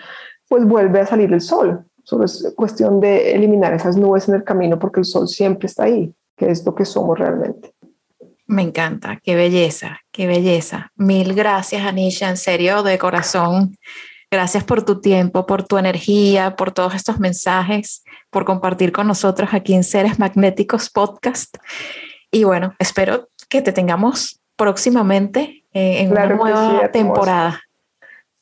pues vuelve a salir el sol. Solo es cuestión de eliminar esas nubes en el camino porque el sol siempre está ahí, que es lo que somos realmente. Me encanta, qué belleza, qué belleza. Mil gracias, Anisha, en serio, de corazón. Gracias por tu tiempo, por tu energía, por todos estos mensajes, por compartir con nosotros aquí en Seres Magnéticos Podcast. Y bueno, espero que te tengamos próximamente eh, en una nueva temporada.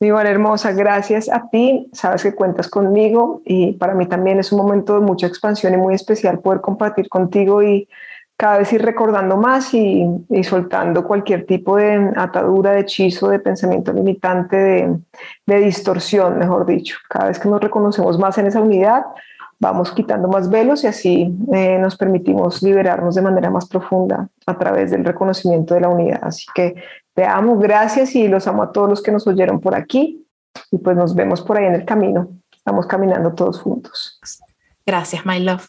Mi buena hermosa, gracias a ti. Sabes que cuentas conmigo y para mí también es un momento de mucha expansión y muy especial poder compartir contigo y cada vez ir recordando más y, soltando cualquier tipo de atadura, de hechizo, de pensamiento limitante, de, de, distorsión, mejor dicho. Cada vez que nos reconocemos más en esa unidad, vamos quitando más velos y así eh, nos permitimos liberarnos de manera más profunda a través del reconocimiento de la unidad. Así que te amo, gracias y los amo a todos los que nos oyeron por aquí y pues nos vemos por ahí en el camino. Estamos caminando todos juntos. Gracias, my love.